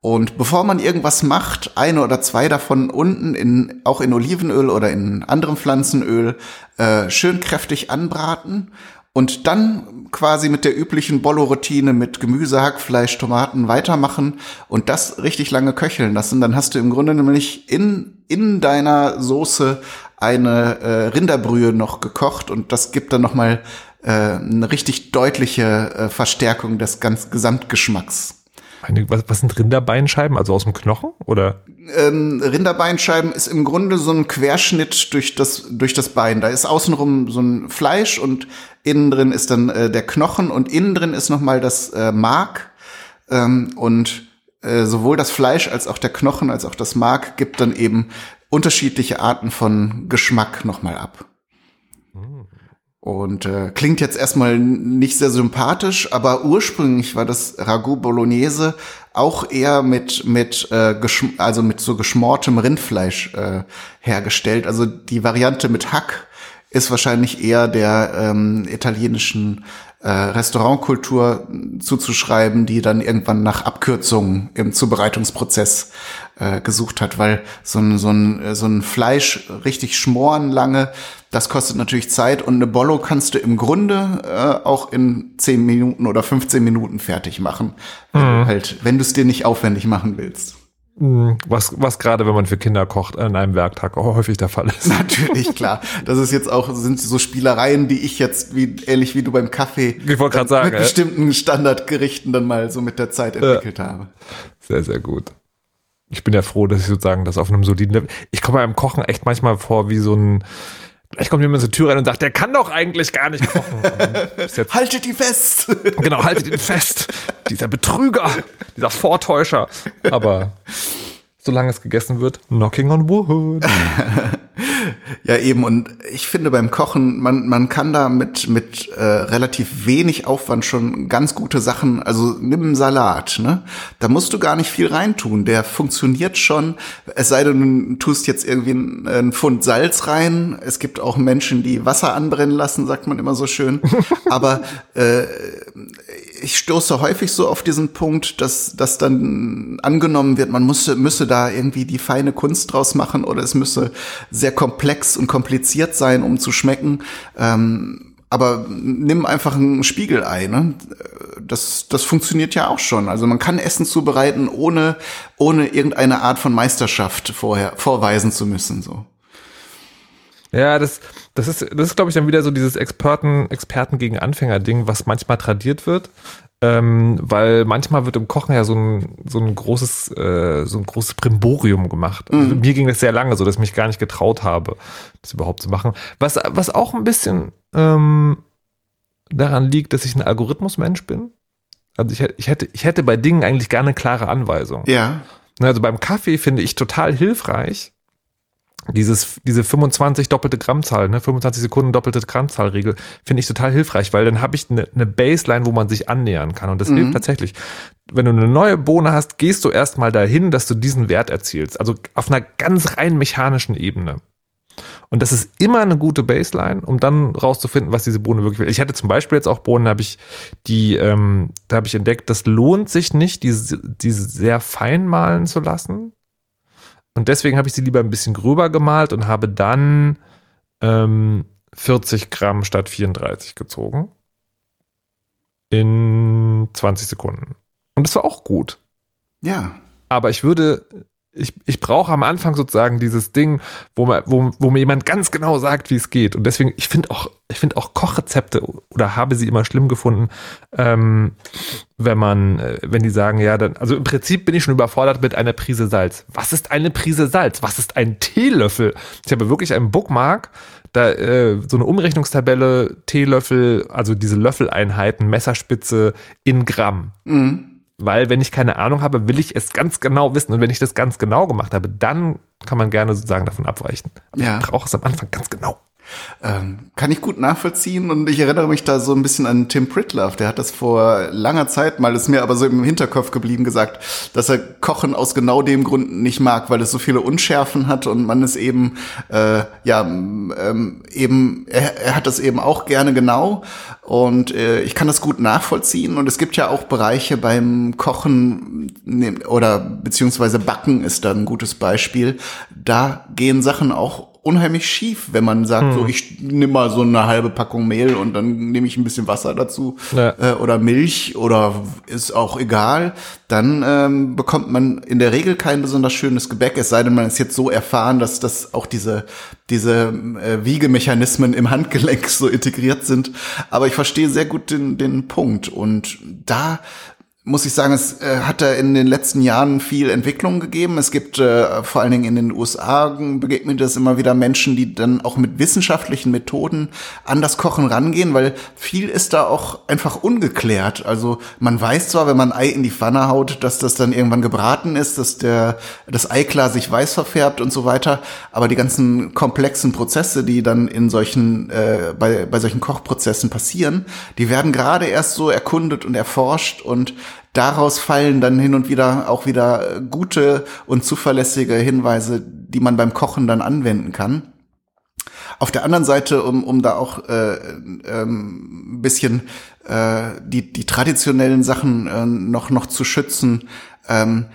Und bevor man irgendwas macht, eine oder zwei davon unten in, auch in Olivenöl oder in anderem Pflanzenöl, äh, schön kräftig anbraten und dann quasi mit der üblichen Bollo-Routine mit Gemüse, Hackfleisch, Tomaten weitermachen und das richtig lange köcheln lassen. Dann hast du im Grunde nämlich in, in deiner Soße eine äh, Rinderbrühe noch gekocht und das gibt dann nochmal äh, eine richtig deutliche äh, Verstärkung des ganz Gesamtgeschmacks. Eine, was, was sind Rinderbeinscheiben? Also aus dem Knochen oder? Ähm, Rinderbeinscheiben ist im Grunde so ein Querschnitt durch das durch das Bein. Da ist außenrum so ein Fleisch und innen drin ist dann äh, der Knochen und innen drin ist noch mal das äh, Mark ähm, und äh, sowohl das Fleisch als auch der Knochen als auch das Mark gibt dann eben unterschiedliche Arten von Geschmack noch mal ab. Und äh, klingt jetzt erstmal nicht sehr sympathisch, aber ursprünglich war das Ragout Bolognese auch eher mit mit äh, also mit so geschmortem Rindfleisch äh, hergestellt. Also die Variante mit Hack ist wahrscheinlich eher der ähm, italienischen äh, Restaurantkultur zuzuschreiben, die dann irgendwann nach Abkürzungen im Zubereitungsprozess äh, gesucht hat, weil so ein, so, ein, so ein Fleisch richtig schmoren lange, das kostet natürlich Zeit und eine Bollo kannst du im Grunde äh, auch in 10 Minuten oder 15 Minuten fertig machen. Mhm. Halt, wenn du es dir nicht aufwendig machen willst. Hm, was, was gerade, wenn man für Kinder kocht, an einem Werktag auch häufig der Fall ist. *laughs* Natürlich, klar. Das ist jetzt auch, sind so Spielereien, die ich jetzt, wie, ähnlich wie du beim Kaffee, ich wollte gerade sagen, mit bestimmten Standardgerichten dann mal so mit der Zeit entwickelt ja. habe. Sehr, sehr gut. Ich bin ja froh, dass ich sozusagen das auf einem soliden Level, ich komme beim Kochen echt manchmal vor wie so ein, Vielleicht kommt jemand zur Tür rein und sagt, der kann doch eigentlich gar nicht kochen. *laughs* haltet ihn fest! genau, haltet ihn fest. Dieser Betrüger, dieser Vortäuscher. Aber solange es gegessen wird, knocking on wood. *laughs* ja, eben. Und ich finde beim Kochen, man, man kann da mit, mit äh, relativ wenig Aufwand schon ganz gute Sachen, also nimm einen Salat, ne? Da musst du gar nicht viel reintun. Der funktioniert schon. Es sei denn, du tust jetzt irgendwie einen, Pfund Salz rein. Es gibt auch Menschen, die Wasser anbrennen lassen, sagt man immer so schön. Aber äh, ich stoße häufig so auf diesen Punkt, dass, dass dann angenommen wird, man müsse, müsse da irgendwie die feine Kunst draus machen oder es müsse sehr komplex und kompliziert sein, um zu schmecken. Ähm, aber nimm einfach ein Spiegelei, ne? Das, das funktioniert ja auch schon. Also man kann Essen zubereiten, ohne, ohne irgendeine Art von Meisterschaft vorher vorweisen zu müssen, so. Ja, das, das ist, das ist, glaube ich, dann wieder so dieses Experten, Experten gegen Anfänger-Ding, was manchmal tradiert wird. Ähm, weil manchmal wird im Kochen ja so ein, so ein großes, äh, so ein großes Brimborium gemacht. Also mhm. Mir ging das sehr lange so, dass ich mich gar nicht getraut habe, das überhaupt zu machen. Was, was auch ein bisschen ähm, daran liegt, dass ich ein Algorithmusmensch bin. Also ich, ich hätte, ich hätte bei Dingen eigentlich gerne eine klare Anweisung. Ja. Also beim Kaffee finde ich total hilfreich, dieses, diese 25 doppelte Grammzahl, ne, 25 Sekunden doppelte Grammzahlregel, finde ich total hilfreich, weil dann habe ich eine ne Baseline, wo man sich annähern kann. Und das mhm. hilft tatsächlich. Wenn du eine neue Bohne hast, gehst du erstmal dahin, dass du diesen Wert erzielst. Also auf einer ganz rein mechanischen Ebene. Und das ist immer eine gute Baseline, um dann rauszufinden, was diese Bohne wirklich will. Ich hatte zum Beispiel jetzt auch Bohnen, habe ich die, ähm, da habe ich entdeckt, das lohnt sich nicht, diese, diese sehr fein malen zu lassen, und deswegen habe ich sie lieber ein bisschen gröber gemalt und habe dann ähm, 40 Gramm statt 34 gezogen. In 20 Sekunden. Und das war auch gut. Ja. Aber ich würde ich, ich brauche am Anfang sozusagen dieses Ding, wo, man, wo, wo mir jemand ganz genau sagt, wie es geht. Und deswegen, ich finde auch, ich auch Kochrezepte oder habe sie immer schlimm gefunden, ähm, wenn man, äh, wenn die sagen, ja, dann, also im Prinzip bin ich schon überfordert mit einer Prise Salz. Was ist eine Prise Salz? Was ist ein Teelöffel? Ich habe wirklich einen Bookmark, da äh, so eine Umrechnungstabelle, Teelöffel, also diese Löffeleinheiten, Messerspitze in Gramm. Mhm. Weil wenn ich keine Ahnung habe, will ich es ganz genau wissen. Und wenn ich das ganz genau gemacht habe, dann kann man gerne sozusagen davon abweichen. Aber ja. ich brauche es am Anfang ganz genau. Ähm, kann ich gut nachvollziehen und ich erinnere mich da so ein bisschen an Tim Pritloff, der hat das vor langer Zeit mal, ist mir aber so im Hinterkopf geblieben, gesagt, dass er Kochen aus genau dem Grund nicht mag, weil es so viele Unschärfen hat und man es eben, äh, ja, ähm, eben, er, er hat das eben auch gerne genau. Und äh, ich kann das gut nachvollziehen und es gibt ja auch Bereiche beim Kochen ne, oder beziehungsweise Backen ist da ein gutes Beispiel, da gehen Sachen auch unheimlich schief, wenn man sagt, hm. so ich nehme mal so eine halbe Packung Mehl und dann nehme ich ein bisschen Wasser dazu ja. äh, oder Milch oder ist auch egal, dann ähm, bekommt man in der Regel kein besonders schönes Gebäck, es sei denn, man ist jetzt so erfahren, dass das auch diese diese äh, Wiegemechanismen im Handgelenk so integriert sind. Aber ich verstehe sehr gut den, den Punkt und da muss ich sagen, es äh, hat da in den letzten Jahren viel Entwicklung gegeben. Es gibt äh, vor allen Dingen in den USA begegnet es immer wieder Menschen, die dann auch mit wissenschaftlichen Methoden an das Kochen rangehen, weil viel ist da auch einfach ungeklärt. Also man weiß zwar, wenn man Ei in die Pfanne haut, dass das dann irgendwann gebraten ist, dass der das Eiklar sich weiß verfärbt und so weiter, aber die ganzen komplexen Prozesse, die dann in solchen äh, bei bei solchen Kochprozessen passieren, die werden gerade erst so erkundet und erforscht und daraus fallen dann hin und wieder auch wieder gute und zuverlässige Hinweise, die man beim Kochen dann anwenden kann. Auf der anderen Seite, um, um da auch äh, ähm, ein bisschen äh, die, die traditionellen Sachen äh, noch, noch zu schützen, ähm,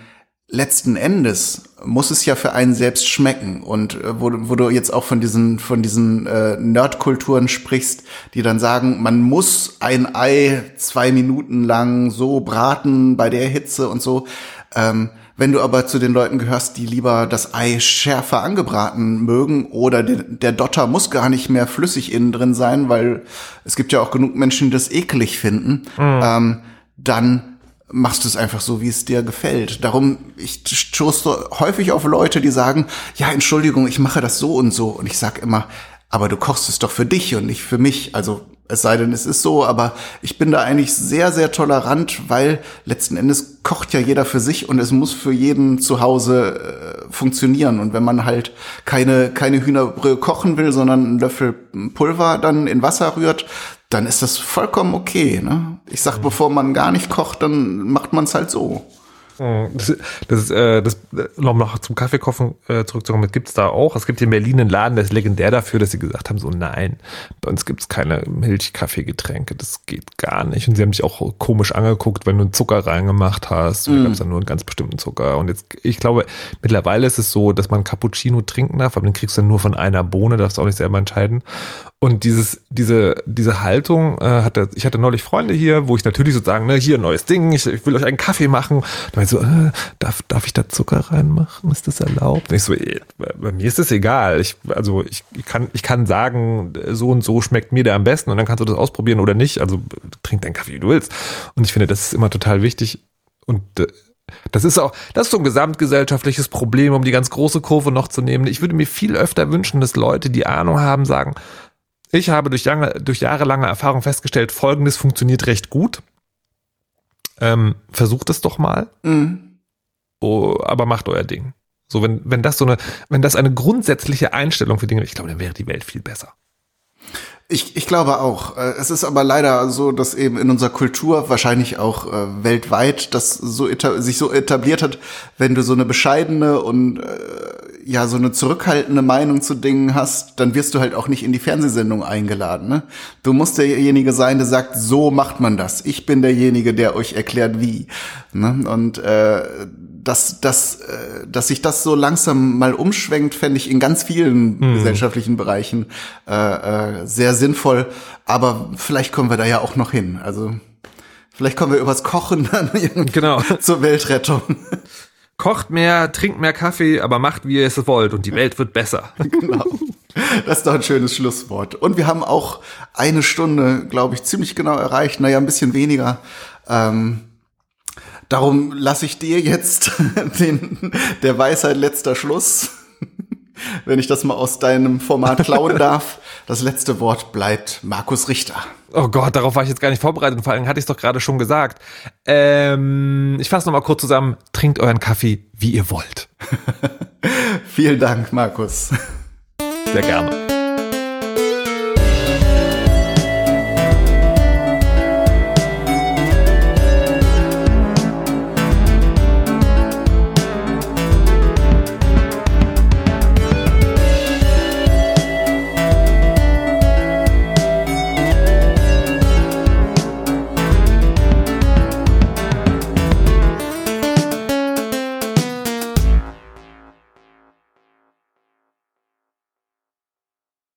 letzten Endes muss es ja für einen selbst schmecken und äh, wo, wo du jetzt auch von diesen von diesen äh, Nerdkulturen sprichst, die dann sagen, man muss ein Ei zwei Minuten lang so braten bei der Hitze und so. Ähm, Wenn du aber zu den Leuten gehörst, die lieber das Ei schärfer angebraten mögen oder der, der Dotter muss gar nicht mehr flüssig innen drin sein, weil es gibt ja auch genug Menschen, die das eklig finden, mhm. ähm, dann machst du es einfach so, wie es dir gefällt. Darum, ich stoße häufig auf Leute, die sagen, ja, Entschuldigung, ich mache das so und so. Und ich sag immer, aber du kochst es doch für dich und nicht für mich. Also es sei denn, es ist so, aber ich bin da eigentlich sehr, sehr tolerant, weil letzten Endes kocht ja jeder für sich und es muss für jeden zu Hause äh, funktionieren. Und wenn man halt keine, keine Hühnerbrühe kochen will, sondern einen Löffel Pulver dann in Wasser rührt, dann ist das vollkommen okay. Ne? Ich sag, mhm. bevor man gar nicht kocht, dann macht man es halt so. Hm, das, das äh, das, noch mal zum Kaffeekochen äh, zurückzukommen, gibt es da auch. Es gibt in Berlin einen Laden, der ist legendär dafür, dass sie gesagt haben, so nein, bei uns gibt es keine Milchkaffeegetränke, das geht gar nicht. Und sie haben sich auch komisch angeguckt, wenn du einen Zucker reingemacht hast. Mm. Da gab es dann nur einen ganz bestimmten Zucker. Und jetzt, ich glaube, mittlerweile ist es so, dass man Cappuccino trinken darf, aber den kriegst du dann nur von einer Bohne, darfst du auch nicht selber entscheiden. Und dieses, diese, diese Haltung äh, hatte, ich hatte neulich Freunde hier, wo ich natürlich sozusagen, ne, hier neues Ding, ich, ich will euch einen Kaffee machen. Da ich so, äh, darf, darf ich da Zucker reinmachen? Ist das erlaubt? Und ich so, äh, bei mir ist das egal. Ich, also ich, ich kann, ich kann sagen, so und so schmeckt mir der am besten und dann kannst du das ausprobieren oder nicht. Also trink deinen Kaffee, wie du willst. Und ich finde, das ist immer total wichtig. Und äh, das ist auch, das ist so ein gesamtgesellschaftliches Problem, um die ganz große Kurve noch zu nehmen. Ich würde mir viel öfter wünschen, dass Leute, die Ahnung haben, sagen, ich habe durch, lange, durch jahrelange Erfahrung festgestellt, folgendes funktioniert recht gut. Ähm, versucht es doch mal. Mhm. Oh, aber macht euer Ding. So, wenn, wenn das so eine, wenn das eine grundsätzliche Einstellung für Dinge, ich glaube, dann wäre die Welt viel besser. Ich, ich glaube auch. Äh, es ist aber leider so, dass eben in unserer Kultur, wahrscheinlich auch äh, weltweit, das so sich so etabliert hat, wenn du so eine bescheidene und äh, ja so eine zurückhaltende Meinung zu Dingen hast, dann wirst du halt auch nicht in die Fernsehsendung eingeladen. Ne? Du musst derjenige sein, der sagt, so macht man das. Ich bin derjenige, der euch erklärt, wie. Ne? Und äh, dass, dass, äh, dass sich das so langsam mal umschwenkt, fände ich in ganz vielen mhm. gesellschaftlichen Bereichen äh, äh, sehr sinnvoll. Aber vielleicht kommen wir da ja auch noch hin. Also vielleicht kommen wir übers Kochen dann genau. *laughs* zur Weltrettung. Kocht mehr, trinkt mehr Kaffee, aber macht, wie ihr es wollt und die Welt wird besser. *laughs* Genau. Das ist doch ein schönes Schlusswort. Und wir haben auch eine Stunde, glaube ich, ziemlich genau erreicht. Naja, ein bisschen weniger. Ähm, darum lasse ich dir jetzt *laughs* den, der Weisheit letzter Schluss *laughs* wenn ich das mal aus deinem Format klauen *laughs* darf. Das letzte Wort bleibt Markus Richter. Oh Gott, darauf war ich jetzt gar nicht vorbereitet. Vor allem hatte ich es doch gerade schon gesagt. Ähm, ich fasse nochmal kurz zusammen. Trinkt euren Kaffee, wie ihr wollt. *laughs* Vielen Dank, Markus. Sehr gerne.